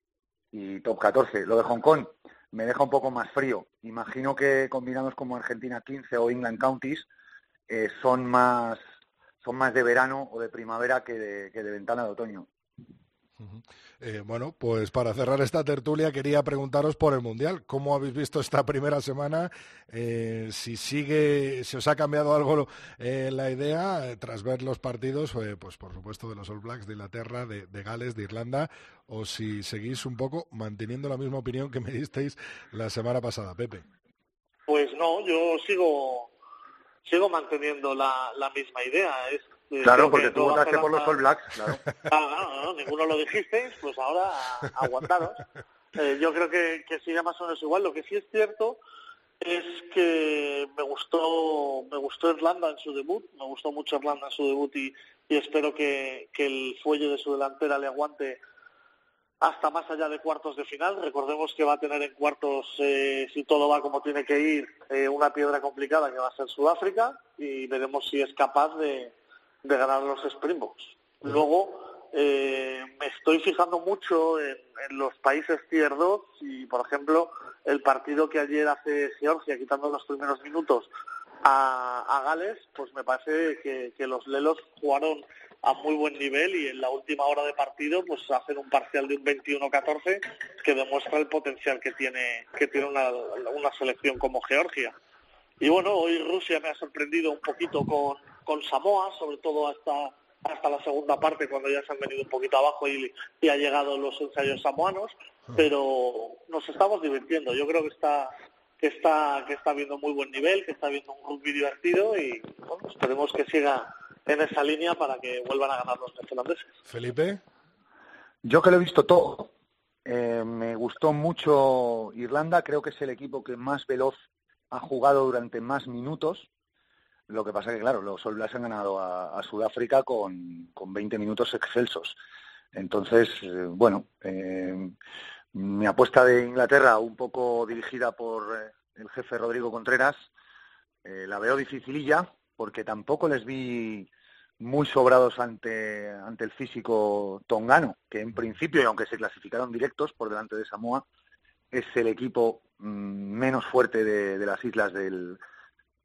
y top 14. Lo de Hong Kong me deja un poco más frío. Imagino que combinados como Argentina 15 o England Counties eh, son más son más de verano o de primavera que de, que de ventana de otoño. Eh, bueno, pues para cerrar esta tertulia quería preguntaros por el Mundial. ¿Cómo habéis visto esta primera semana? Eh, si sigue, si os ha cambiado algo eh, la idea tras ver los partidos, pues por supuesto de los All Blacks de Inglaterra, de, Gales, de Irlanda, o si seguís un poco manteniendo la misma opinión que me disteis la semana pasada, Pepe. Pues no, yo sigo sigo manteniendo la, la misma idea. Claro, porque tú votaste por los All Blacks, claro. Ah, no, ninguno lo dijisteis, pues ahora aguantaros. Eh, yo creo que, que sigue más o menos igual. Lo que sí es cierto es que me gustó me gustó Irlanda en su debut, me gustó mucho Irlanda en su debut y, y espero que, que el fuelle de su delantera le aguante hasta más allá de cuartos de final. Recordemos que va a tener en cuartos, eh, si todo va como tiene que ir, eh, una piedra complicada que va a ser Sudáfrica y veremos si es capaz de, de ganar los Springboks. Luego, eh, me estoy fijando mucho en, los países tier 2 y, por ejemplo, el partido que ayer hace Georgia, quitando los primeros minutos a, Gales, pues me parece que, los Lelos jugaron a muy buen nivel y en la última hora de partido pues hacen un parcial de un 21-14 que demuestra el potencial que tiene que tiene una, una selección como Georgia. Y bueno, hoy Rusia me ha sorprendido un poquito con, con Samoa, sobre todo hasta hasta la segunda parte cuando ya se han venido un poquito abajo y, y ha llegado los ensayos samoanos, ah. pero nos estamos divirtiendo. Yo creo que está que está que está viendo muy buen nivel, que está viendo un rugby divertido y bueno, esperemos que siga en esa línea para que vuelvan a ganar los neozelandeses. Felipe, yo que lo he visto todo, eh, me gustó mucho Irlanda, creo que es el equipo que más veloz ha jugado durante más minutos lo que pasa es que, claro, los All Blacks han ganado a, Sudáfrica con, con, 20 minutos excelsos. Entonces, eh, bueno, eh, mi apuesta de Inglaterra, un poco dirigida por eh, el jefe Rodrigo Contreras, la veo dificililla, porque tampoco les vi muy sobrados ante, ante el físico tongano, que en principio, y aunque se clasificaron directos por delante de Samoa, es el equipo mm, menos fuerte de las islas del,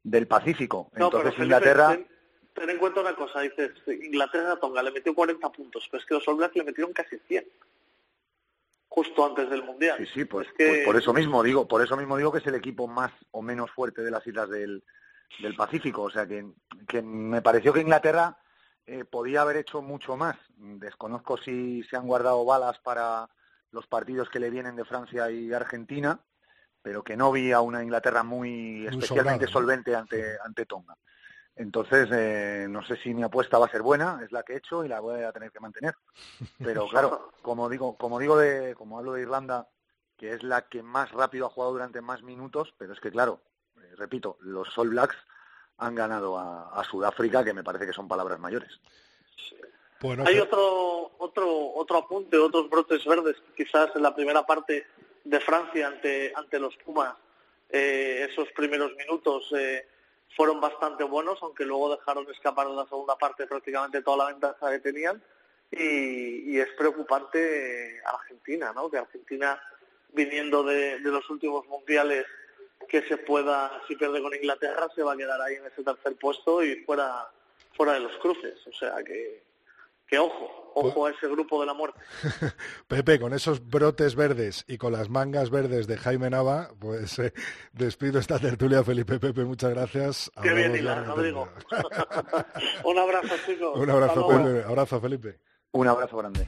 del Pacífico. Entonces Inglaterra... Ten, en cuenta una cosa, dices, Inglaterra a Tonga le metió 40 puntos, pero es que los All Blacks le metieron casi 100 justo antes del mundial. Sí, sí, pues, pues, por eso mismo digo, por eso mismo digo que es el equipo más o menos fuerte de las islas del, del Pacífico, o sea que, que me pareció que Inglaterra eh, podía haber hecho mucho más. Desconozco si se han guardado balas para los partidos que le vienen de Francia y Argentina, pero que no vi a una Inglaterra muy, especialmente solvente ante, ante Tonga. Entonces, eh, no sé si mi apuesta va a ser buena, es la que he hecho y la voy a tener que mantener. Pero claro, como digo, como digo de, como hablo de Irlanda, que es la que más rápido ha jugado durante más minutos, pero es que claro, eh, repito, los All Blacks han ganado a, Sudáfrica, que me parece que son palabras mayores. Hay otro, otro, otro apunte, otros brotes verdes, quizás en la primera parte de Francia ante, ante los Pumas, eh, esos primeros minutos eh, fueron bastante buenos, aunque luego dejaron escapar en la segunda parte prácticamente toda la ventaja que tenían. Y, es preocupante Argentina, ¿no? Que Argentina, viniendo de, de los últimos mundiales, que se pueda, si pierde con Inglaterra, se va a quedar ahí en ese tercer puesto y fuera, fuera de los cruces. O sea que, que ojo, ojo a ese grupo de la muerte. Pepe, con esos brotes verdes y con las mangas verdes de Jaime Nava, pues eh, despido esta tertulia, Felipe Pepe, muchas gracias. Qué bien, digo. Un abrazo, chicos. Un abrazo, Pepe. Abrazo, Felipe. Un abrazo grande.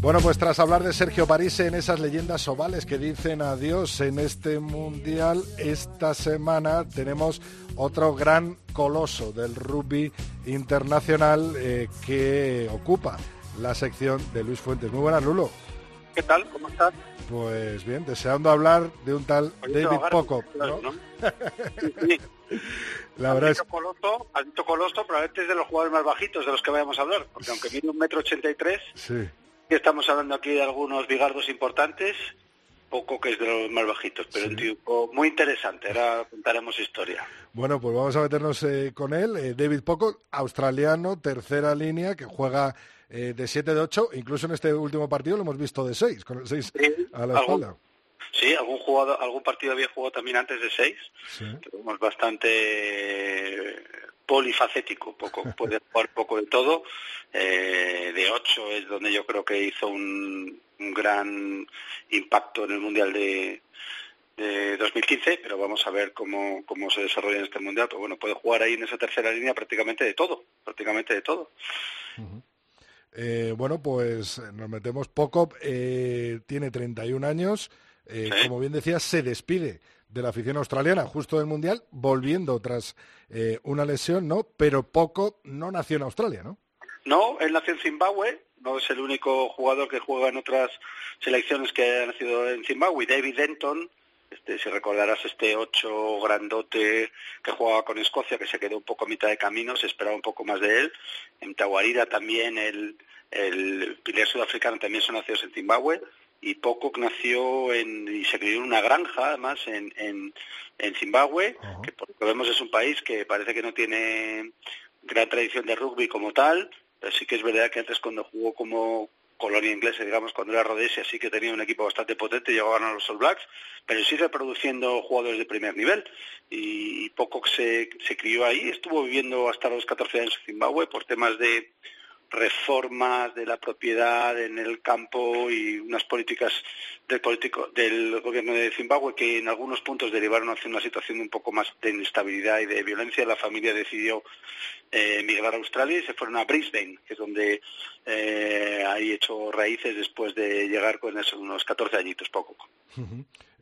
Bueno, pues tras hablar de Sergio París en esas leyendas ovales que dicen adiós en este mundial, esta semana tenemos otro gran coloso del rugby internacional eh, que ocupa la sección de Luis Fuentes. Muy buenas, Lulo. ¿Qué tal? ¿Cómo estás? Pues bien, deseando hablar de un tal David Poco. La verdad es... Coloso, Coloso, probablemente es de los jugadores más bajitos de los que vayamos a hablar, porque aunque mide un metro ochenta y tres, sí. Estamos hablando aquí de algunos bigardos importantes, poco que es de los más bajitos, pero un tipo muy interesante, ahora contaremos historia. Bueno, pues vamos a meternos eh, con él. Eh, David Poco, australiano, tercera línea, que juega eh, de 7 de 8, incluso en este último partido lo hemos visto de 6, con el 6 a la espalda. Sí, algún jugador, algún partido había jugado también antes de 6, sí. es bastante polifacético, poco, puede jugar poco de todo. Eh, de 8 es donde yo creo que hizo un, un gran impacto en el Mundial de, de 2015, pero vamos a ver cómo, cómo se desarrolla en este mundial. Pero bueno, puede jugar ahí en esa tercera línea prácticamente de todo, prácticamente de todo. Uh -huh. eh, bueno, pues nos metemos poco. Eh, tiene 31 años. Eh, ¿Sí? Como bien decías, se despide de la afición australiana justo del mundial, volviendo tras eh, una lesión, ¿no? Pero poco no nació en Australia, ¿no? No, él nació en Zimbabue, no es el único jugador que juega en otras selecciones que ha nacido en Zimbabue. David Denton, este, si recordarás este ocho grandote que jugaba con Escocia, que se quedó un poco a mitad de camino, se esperaba un poco más de él. En Taguarida también el, el pilar sudafricano también son nacidos en Zimbabue y Pocock nació en, y se crió en una granja, además, en, en, en Zimbabue, uh -huh. que por lo que vemos es un país que parece que no tiene gran tradición de rugby como tal, pero sí que es verdad que antes cuando jugó como colonia inglesa, digamos, cuando era Rhodesia, sí que tenía un equipo bastante potente, llegaban a los All Blacks, pero sigue produciendo jugadores de primer nivel. Y, y Pocock se, se crió ahí, estuvo viviendo hasta los 14 años en Zimbabue por temas de reformas de la propiedad en el campo y unas políticas del político del gobierno de Zimbabue que en algunos puntos derivaron hacia una situación un poco más de inestabilidad y de violencia. La familia decidió eh, emigrar a Australia y se fueron a Brisbane, que es donde eh, ahí hecho raíces después de llegar con esos, unos 14 añitos poco.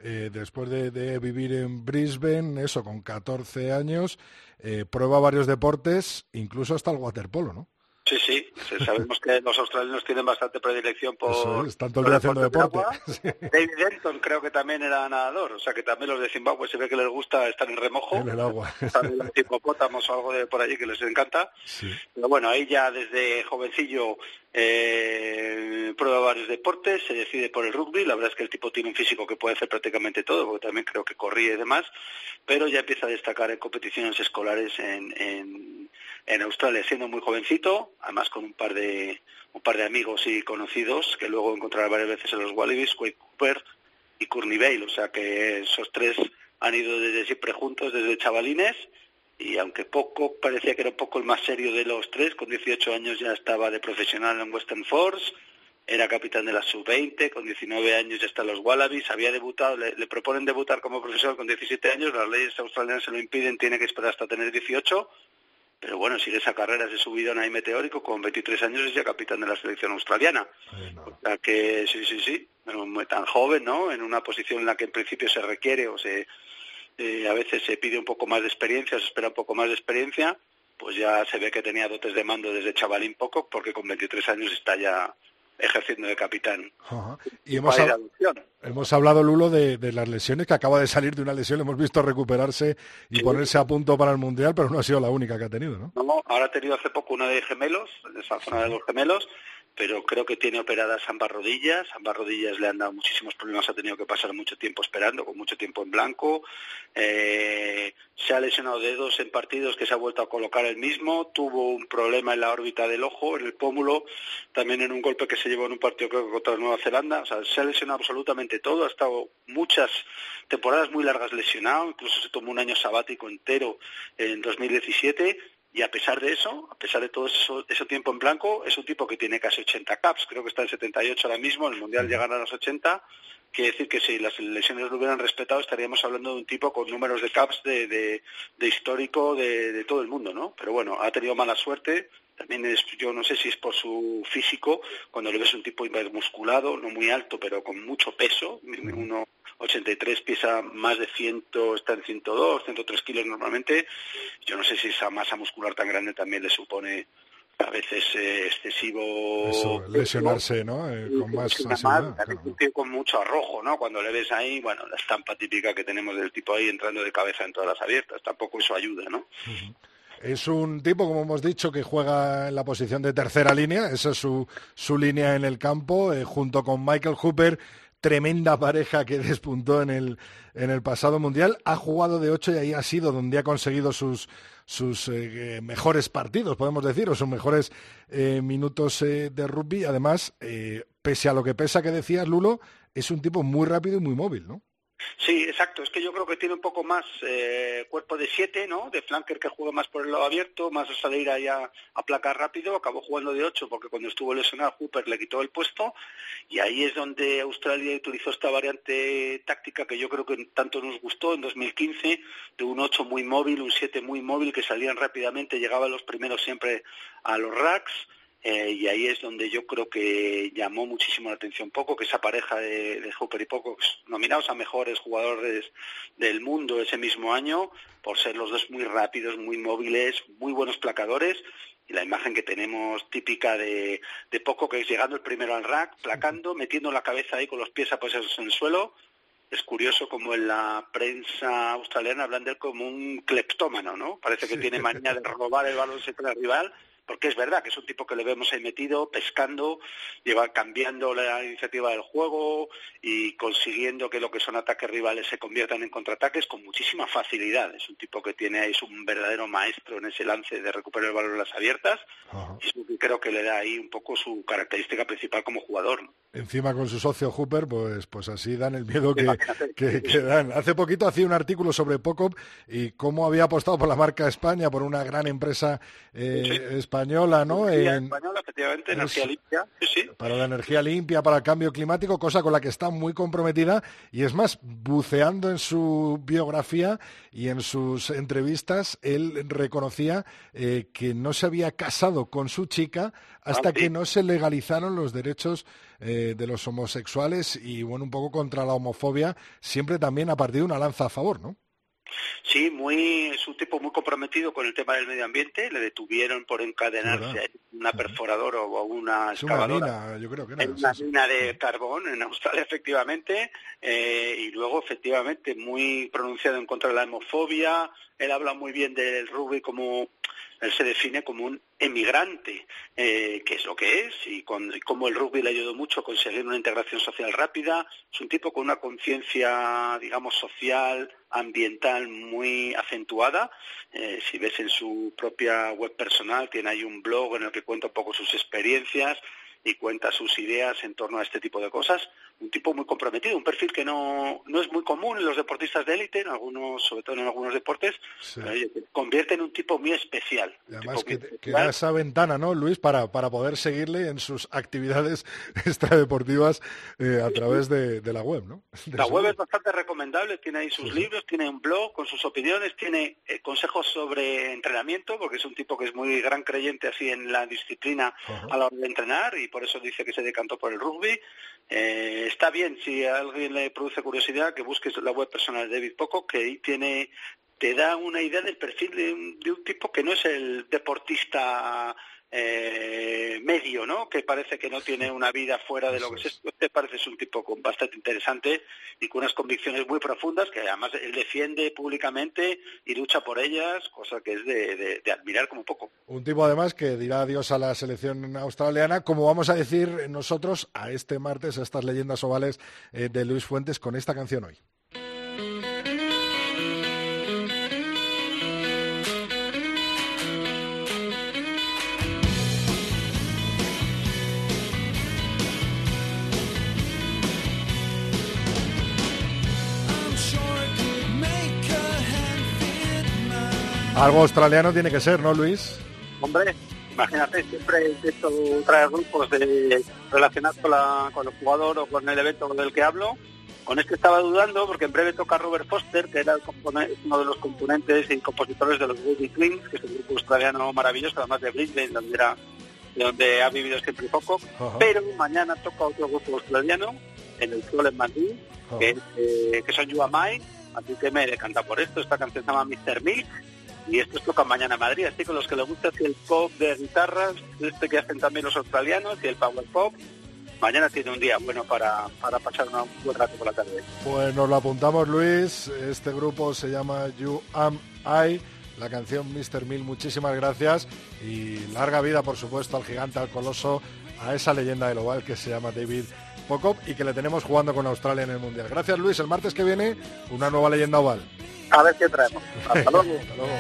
Eh, después de, de, vivir en Brisbane, eso, con 14 años, eh, prueba varios deportes, incluso hasta el waterpolo, ¿no? Sí, sí, sabemos que los australianos tienen bastante predilección por... Es, el día haciendo deporte. Sí. David Denton creo que también era nadador, o sea que también los de Zimbabue se ve que les gusta estar en remojo. En el agua. También los hipopótamos o algo de por allí que les encanta. Sí. Pero bueno, ahí ya desde jovencillo eh, prueba varios deportes, se decide por el rugby, la verdad es que el tipo tiene un físico que puede hacer prácticamente todo, porque también creo que corría y demás, pero ya empieza a destacar en competiciones escolares en, en, en Australia, siendo muy jovencito, además con un par de un par de amigos y conocidos que luego encontrará varias veces en los Wallabies, Quake Cooper y Courtney Bale, o sea que esos tres han ido desde siempre juntos, desde chavalines, y aunque poco, parecía que era un poco el más serio de los tres, con 18 años ya estaba de profesional en Western Force, era capitán de la sub-20, con 19 años ya está en los Wallabies, había debutado, le, le, proponen debutar como profesor con 17 años, las leyes australianas se lo impiden, tiene que esperar hasta tener 18, pero bueno, sigue esa carrera, se subidón ahí meteórico, con 23 años es ya capitán de la selección australiana. O sea que sí, sí, sí, tan joven, ¿no? En una posición en la que en principio se requiere o se eh, a veces se pide un poco más de experiencia, se espera un poco más de experiencia, pues ya se ve que tenía dotes de mando desde chavalín poco, porque con 23 años está ya ejerciendo de capitán. Ajá. Y hemos, hemos hablado, Lulo, de, de, las lesiones, que acaba de salir de una lesión, le hemos visto recuperarse y sí. ponerse a punto para el Mundial, pero no ha sido la única que ha tenido, ¿no? No, ahora ha tenido hace poco una de gemelos, de esa zona de los gemelos, pero creo que tiene operadas ambas rodillas. Ambas rodillas le han dado muchísimos problemas, ha tenido que pasar mucho tiempo esperando, con mucho tiempo en blanco. Eh, se ha lesionado dedos en partidos que se ha vuelto a colocar el mismo. Tuvo un problema en la órbita del ojo, en el pómulo, también en un golpe que se llevó en un partido creo que contra Nueva Zelanda. O sea, se ha lesionado absolutamente todo. Ha estado muchas temporadas muy largas lesionado, incluso se tomó un año sabático entero en 2017 y a pesar de eso, a pesar de todo eso, ese tiempo en blanco, es un tipo que tiene casi 80 caps, creo que está en 78 ahora mismo, en el Mundial llegan a los 80, quiere decir que si las lesiones lo hubieran respetado estaríamos hablando de un tipo con números de caps de, de, de histórico de, de, todo el mundo, ¿no? Pero bueno, ha tenido mala suerte, también es, yo no sé si es por su físico, cuando le ves un tipo musculado, no muy alto, pero con mucho peso, uno 83 pesa más de 100, está en 102, 103 kilos normalmente, yo no sé si esa masa muscular tan grande también le supone a veces eh, excesivo Eso, lesionarse, ¿no? Eh, con más claro. con mucho arrojo, ¿no? Cuando le ves ahí, bueno, la estampa típica que tenemos del tipo ahí entrando de cabeza en todas las abiertas, tampoco eso ayuda, ¿no? Uh -huh. Es un tipo, como hemos dicho, que juega en la posición de tercera línea, esa es su, su línea en el campo, eh, junto con Michael Hooper, tremenda pareja que despuntó en el, en el pasado mundial. Ha jugado de ocho y ahí ha sido donde ha conseguido sus, sus eh, mejores partidos, podemos decir, o sus mejores eh, minutos eh, de rugby. Además, pese a lo que pesa que decías, Lulo, es un tipo muy rápido y muy móvil, ¿no? Sí, exacto. Es que yo creo que tiene un poco más eh, cuerpo de siete, ¿no? De flanker que juega más por el lado abierto, más a salir ahí a, a placar rápido. Acabó jugando de ocho porque cuando estuvo lesionado Hooper le quitó el puesto y ahí es donde Australia utilizó esta variante táctica que yo creo que tanto nos gustó en 2015 de un ocho muy móvil, un siete muy móvil que salían rápidamente, llegaban los primeros siempre a los racks eh, y ahí es donde yo creo que llamó muchísimo la atención Poco, que esa pareja de, de Hooper y Poco, nominados a mejores jugadores del mundo ese mismo año, por ser los dos muy rápidos, muy móviles, muy buenos placadores, y la imagen que tenemos típica de, de Poco, que es llegando el primero al rack, placando, metiendo la cabeza ahí con los pies apoyados en el suelo, es curioso como en la prensa australiana hablan de él como un cleptómano, ¿no? Parece que tiene manía de robar el balón siempre al rival porque es verdad que es un tipo que le vemos ahí metido, pescando, lleva cambiando la iniciativa del juego y consiguiendo que lo que son ataques rivales se conviertan en contraataques con muchísima facilidad. Es un tipo que tiene ahí, es un verdadero maestro en ese lance de recuperar el balón en las abiertas Ajá. y creo que le da ahí un poco su característica principal como jugador. Encima con su socio Hooper, pues, pues así dan el miedo que, que, que dan. Hace poquito hacía un artículo sobre Pocop y cómo había apostado por la marca España, por una gran empresa eh, sí. española, ¿no? En, española, efectivamente, energía limpia. Sí, sí. Para la energía limpia, para el cambio climático, cosa con la que está muy comprometida y es más, buceando en su biografía y en sus entrevistas, él reconocía eh, que no se había casado con su chica hasta ah, que no se legalizaron los derechos eh, de los homosexuales y, bueno, un poco contra la homofobia, siempre también a partir de una lanza a favor, ¿no? Sí, muy, es un tipo muy comprometido con el tema del medio ambiente. Le detuvieron por encadenarse a una perforadora o a una excavadora. Una mina, yo creo que era. En una mina de carbón en Australia, efectivamente. Eh, y luego, efectivamente, muy pronunciado en contra de la homofobia. Él habla muy bien del rugby como él se define como un emigrante, eh, que es lo que es, y, con, como el rugby le ayudó mucho a conseguir una integración social rápida. Es un tipo con una conciencia, digamos, social, ambiental muy acentuada. Eh, si ves en su propia web personal, tiene ahí un blog en el que cuenta un poco sus experiencias y cuenta sus ideas en torno a este tipo de cosas. Un tipo muy comprometido, un perfil que no, no es muy común en los deportistas de élite, en algunos, sobre todo en algunos deportes, sí. convierte en un tipo muy especial. Y además que, que, da esa ventana, ¿no, Luis, para, para poder seguirle en sus actividades extradeportivas eh, a través de, de, la web, ¿no? De la web es bastante recomendable, tiene ahí sus sí, libros, tiene un blog con sus opiniones, tiene eh, consejos sobre entrenamiento, porque es un tipo que es muy gran creyente así en la disciplina a la hora de entrenar y por eso dice que se decantó por el rugby. Eh, está bien, si a alguien le produce curiosidad, que busques la web personal de David Poco, que ahí tiene te da una idea del perfil de un, de un tipo que no es el deportista eh, medio, ¿no? Que parece que no tiene una vida fuera de lo que es. Te parece es un tipo con bastante interesante y con unas convicciones muy profundas que además él defiende públicamente y lucha por ellas, cosa que es de, de, de admirar como poco. Un tipo además que dirá adiós a la selección australiana, como vamos a decir nosotros a este martes a estas leyendas ovales eh, de Luis Fuentes con esta canción hoy. Algo australiano tiene que ser, ¿no, Luis? Hombre, imagínate, siempre intento traer grupos de, relacionados con, la, con el jugador o con el evento del que hablo. Con este estaba dudando porque en breve toca Robert Foster, que era uno de los componentes y compositores de los Woody Twins, que es un grupo australiano maravilloso, además de Brisbane, donde, era, de donde ha vivido siempre poco. Pero mañana toca otro grupo australiano en el Sol en Madrid, que, es, eh, que son You Am I, así que me decanta por esto. Esta canción se llama Mr. Milk y estos tocan mañana en Madrid, así que los que les gusta el pop de guitarras, este que hacen también los australianos y el power pop, mañana tiene un día bueno para, para pasar un buen rato por la tarde. Pues nos lo apuntamos, Luis. Este grupo se llama You Am I. La canción Mr. Mill, muchísimas gracias. Y larga vida, por supuesto, al gigante, al coloso, a esa leyenda del oval que se llama David Pocop y que le tenemos jugando con Australia en el Mundial. Gracias, Luis. El martes que viene, una nueva leyenda oval. A ver qué traemos. Hasta luego. Hasta luego.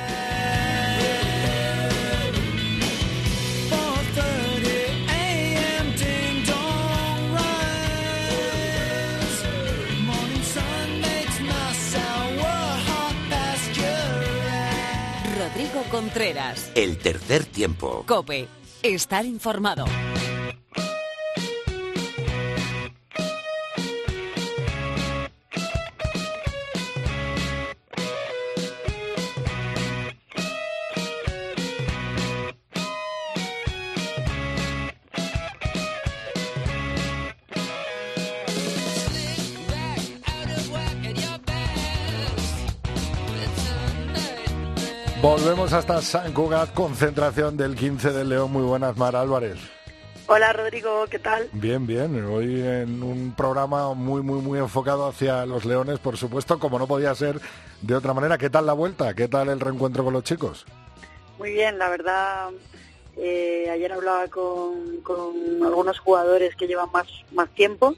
4:30 a.m. ding dong rise. Morning sun makes my sour hot pasture. Rodrigo Contreras. El tercer tiempo. Cope. Estar informado. Volvemos hasta San Cugat, concentración del 15 del León. Muy buenas, Mar Álvarez. Hola Rodrigo, ¿qué tal? Bien, bien. Hoy en un programa muy, muy, muy enfocado hacia los leones, por supuesto, como no podía ser de otra manera. ¿Qué tal la vuelta? ¿Qué tal el reencuentro con los chicos? Muy bien, la verdad, eh, ayer hablaba con, con algunos jugadores que llevan más, más tiempo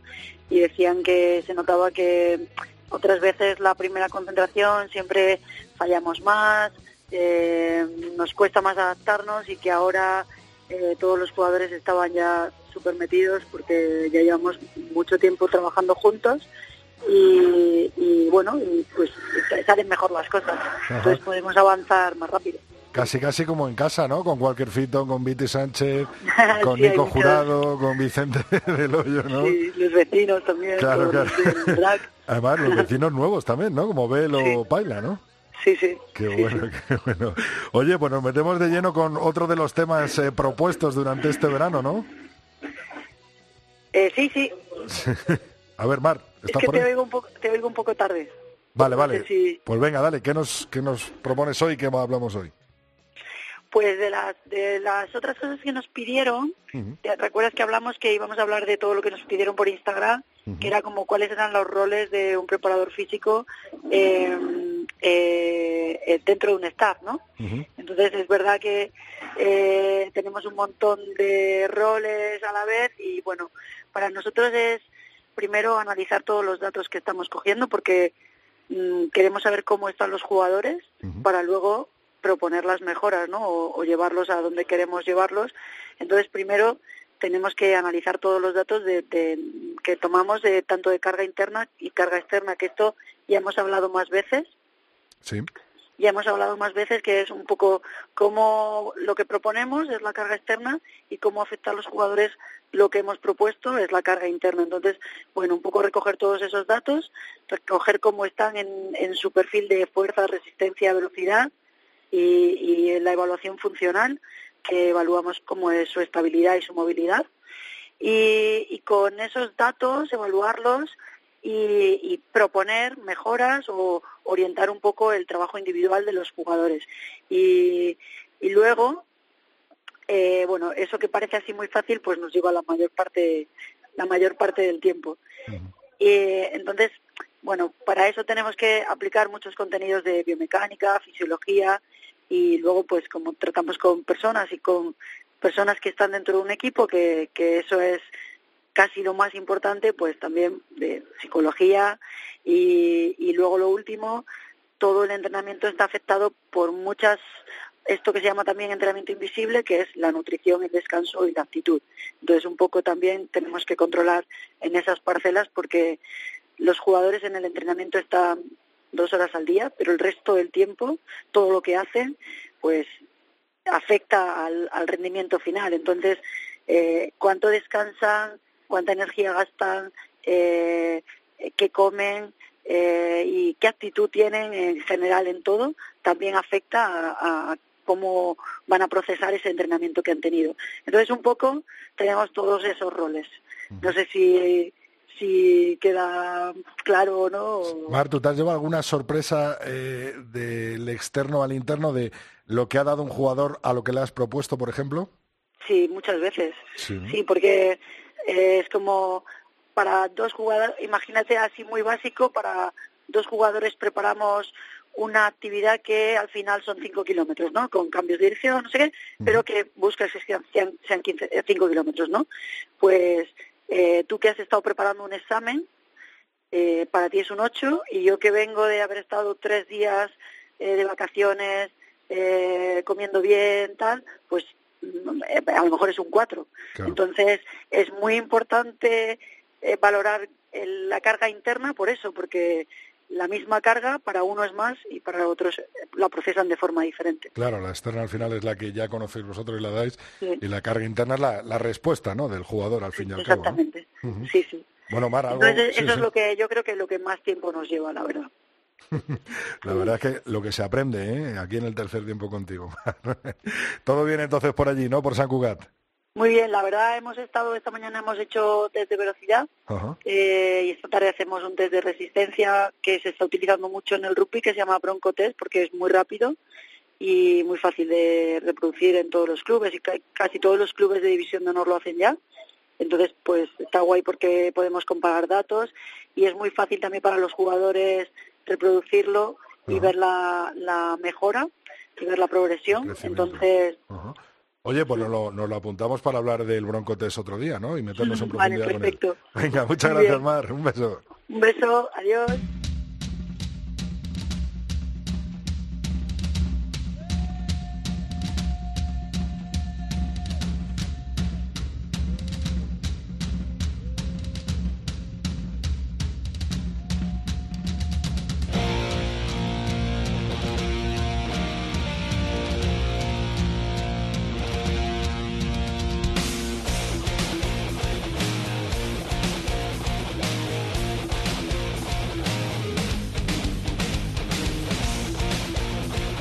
y decían que se notaba que otras veces la primera concentración siempre fallamos más, eh, nos cuesta más adaptarnos y que ahora eh, todos los jugadores estaban ya súper metidos porque ya llevamos mucho tiempo trabajando juntos y, y bueno, y pues salen mejor las cosas. Entonces podemos avanzar más rápido. Casi, casi como en casa, ¿no? Con Walker Fito, con Viti Sánchez, con Sí, Nico. Jurado, con Vicente del Hoyo, ¿no? Sí, los vecinos también. Claro, claro. Además, los vecinos nuevos también, ¿no? Como Bel o Paila, ¿no? Sí, sí. Qué bueno, qué bueno. Oye, pues nos metemos de lleno con otro de los temas eh, propuestos durante este verano, ¿no? Eh, sí, sí. A ver, Mar, Es ¿estás que por te ahí? oigo, un poco, te oigo un poco tarde. Vale, no vale. sé si- Pues venga, dale, ¿qué nos, qué nos propones hoy? ¿Qué hablamos hoy? Pues de las, de las otras cosas que nos pidieron, ¿te recuerdas que hablamos que íbamos a hablar de todo lo que nos pidieron por Instagram? Que era como cuáles eran los roles de un preparador físico eh, eh, eh, dentro de un staff, ¿no? Entonces es verdad que eh, tenemos un montón de roles a la vez y bueno, para nosotros es primero analizar todos los datos que estamos cogiendo porque mm, queremos saber cómo están los jugadores para luego proponer las mejoras, ¿no? O, o llevarlos a donde queremos llevarlos. Entonces primero tenemos que analizar todos los datos de, de- que tomamos de tanto de carga interna y carga externa, que esto ya hemos hablado más veces Sí. ya hemos hablado más veces que es un poco cómo lo que proponemos es la carga externa y cómo afecta a los jugadores lo que hemos propuesto es la carga interna. Entonces, bueno, un poco recoger todos esos datos, recoger cómo están en, en su perfil de fuerza, resistencia, velocidad y, y en la evaluación funcional, que evaluamos cómo es su estabilidad y su movilidad. Y, y con esos datos evaluarlos y, y proponer mejoras o orientar un poco el trabajo individual de los jugadores. Y, y luego, eh, bueno, eso que parece así muy fácil, pues nos lleva la mayor parte, la mayor parte del tiempo. Y, entonces, bueno, para eso tenemos que aplicar muchos contenidos de biomecánica, fisiología y luego, pues, como tratamos con personas y con personas que están dentro de un equipo, que, que eso es casi lo más importante, pues también de psicología y, y luego lo último, todo el entrenamiento está afectado por muchas, esto que se llama también entrenamiento invisible, que es la nutrición, el descanso y la actitud. Entonces un poco también tenemos que controlar en esas parcelas porque los jugadores en el entrenamiento están dos horas al día, pero el resto del tiempo, todo lo que hacen, pues afecta al, al rendimiento final. Entonces, eh, cuánto descansan, cuánta energía gastan, eh, qué comen eh, y qué actitud tienen en general en todo, también afecta a, a cómo van a procesar ese entrenamiento que han tenido. Entonces, un poco tenemos todos esos roles. No sé si si queda claro o no. Mar, ¿tú te has llevado alguna sorpresa eh, del externo al interno de lo que ha dado un jugador a lo que le has propuesto, por ejemplo? Sí, muchas veces. Sí, porque eh, es como para dos jugadores, imagínate así muy básico, para dos jugadores preparamos una actividad que al final son cinco kilómetros, ¿no? Con cambios de dirección, no sé qué, pero que buscas que sean, sean, sean 15, eh, cinco kilómetros, ¿no? Pues eh, tú que has estado preparando un examen, eh, para ti es un 8 y yo que vengo de haber estado tres días eh, de vacaciones, eh, comiendo bien, tal, pues mm, a lo mejor es un 4. Entonces es muy importante eh, valorar el- la carga interna por eso, porque la misma carga para uno es más y para otros eh, la procesan de forma diferente. Claro, la externa al final es la que ya conocéis vosotros y la dais, Sí. y la carga interna es la, la respuesta, ¿no? Del jugador al fin y al cabo. Exactamente. Sí, sí. Bueno, Mar, algo. Entonces sí, eso es lo que yo creo que es lo que más tiempo nos lleva, la verdad. La verdad es que lo que se aprende, ¿eh? Aquí en el tercer tiempo contigo. Todo bien entonces por allí, ¿no? Por San Cugat. Muy bien, la verdad hemos estado, esta mañana hemos hecho test de velocidad eh, y esta tarde hacemos un test de resistencia que se está utilizando mucho en el rugby que se llama Bronco Test porque es muy rápido y muy fácil de reproducir en todos los clubes y ca- casi todos los clubes de división de honor lo hacen ya. Entonces, pues está guay porque podemos comparar datos y es muy fácil también para los jugadores reproducirlo y ver la, la mejora y ver la progresión. Entonces. Oye, pues nos lo, nos lo apuntamos para hablar del Bronco Test otro día, ¿no? Y meternos en Vale, profundidad con él. perfecto. Venga, muchas Muy gracias, bien. Mar. Un beso. un beso, adiós.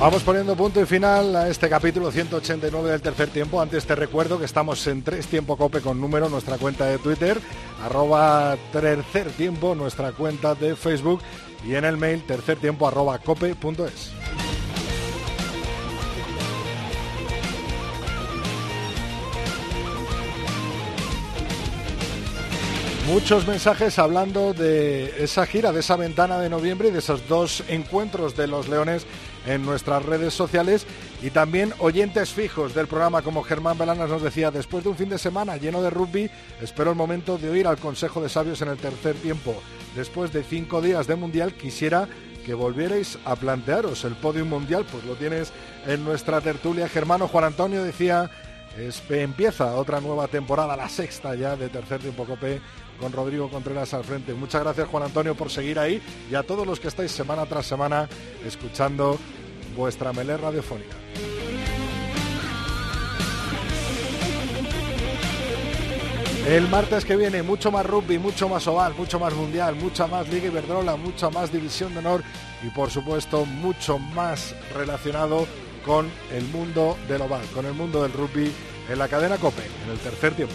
Vamos poniendo punto y final a este capítulo 189 del tercer tiempo. Antes te recuerdo que estamos en Tres Tiempo Cope con número, nuestra cuenta de Twitter, arroba tercer tiempo, nuestra cuenta de Facebook y en el mail tercertiempo arroba cope.es. Muchos mensajes hablando de esa gira, de esa ventana de noviembre y de esos dos encuentros de los Leones en nuestras redes sociales y también oyentes fijos del programa como Germán Belanas nos decía, después de un fin de semana lleno de rugby, espero el momento de oír al Consejo de Sabios en el tercer tiempo. Después de cinco días de Mundial quisiera que volvierais a plantearos el podium mundial, pues lo tienes en nuestra tertulia. Germano Juan Antonio decía, empieza otra nueva temporada, la sexta ya de tercer tiempo cope con Rodrigo Contreras al frente. Muchas gracias Juan Antonio por seguir ahí y a todos los que estáis semana tras semana escuchando vuestra melé radiofónica. El martes que viene mucho más rugby, mucho más oval, mucho más mundial, mucha más Liga Iberdrola, mucha más División de Honor y por supuesto mucho más relacionado con el mundo del oval, con el mundo del rugby en la cadena COPE, en el tercer tiempo.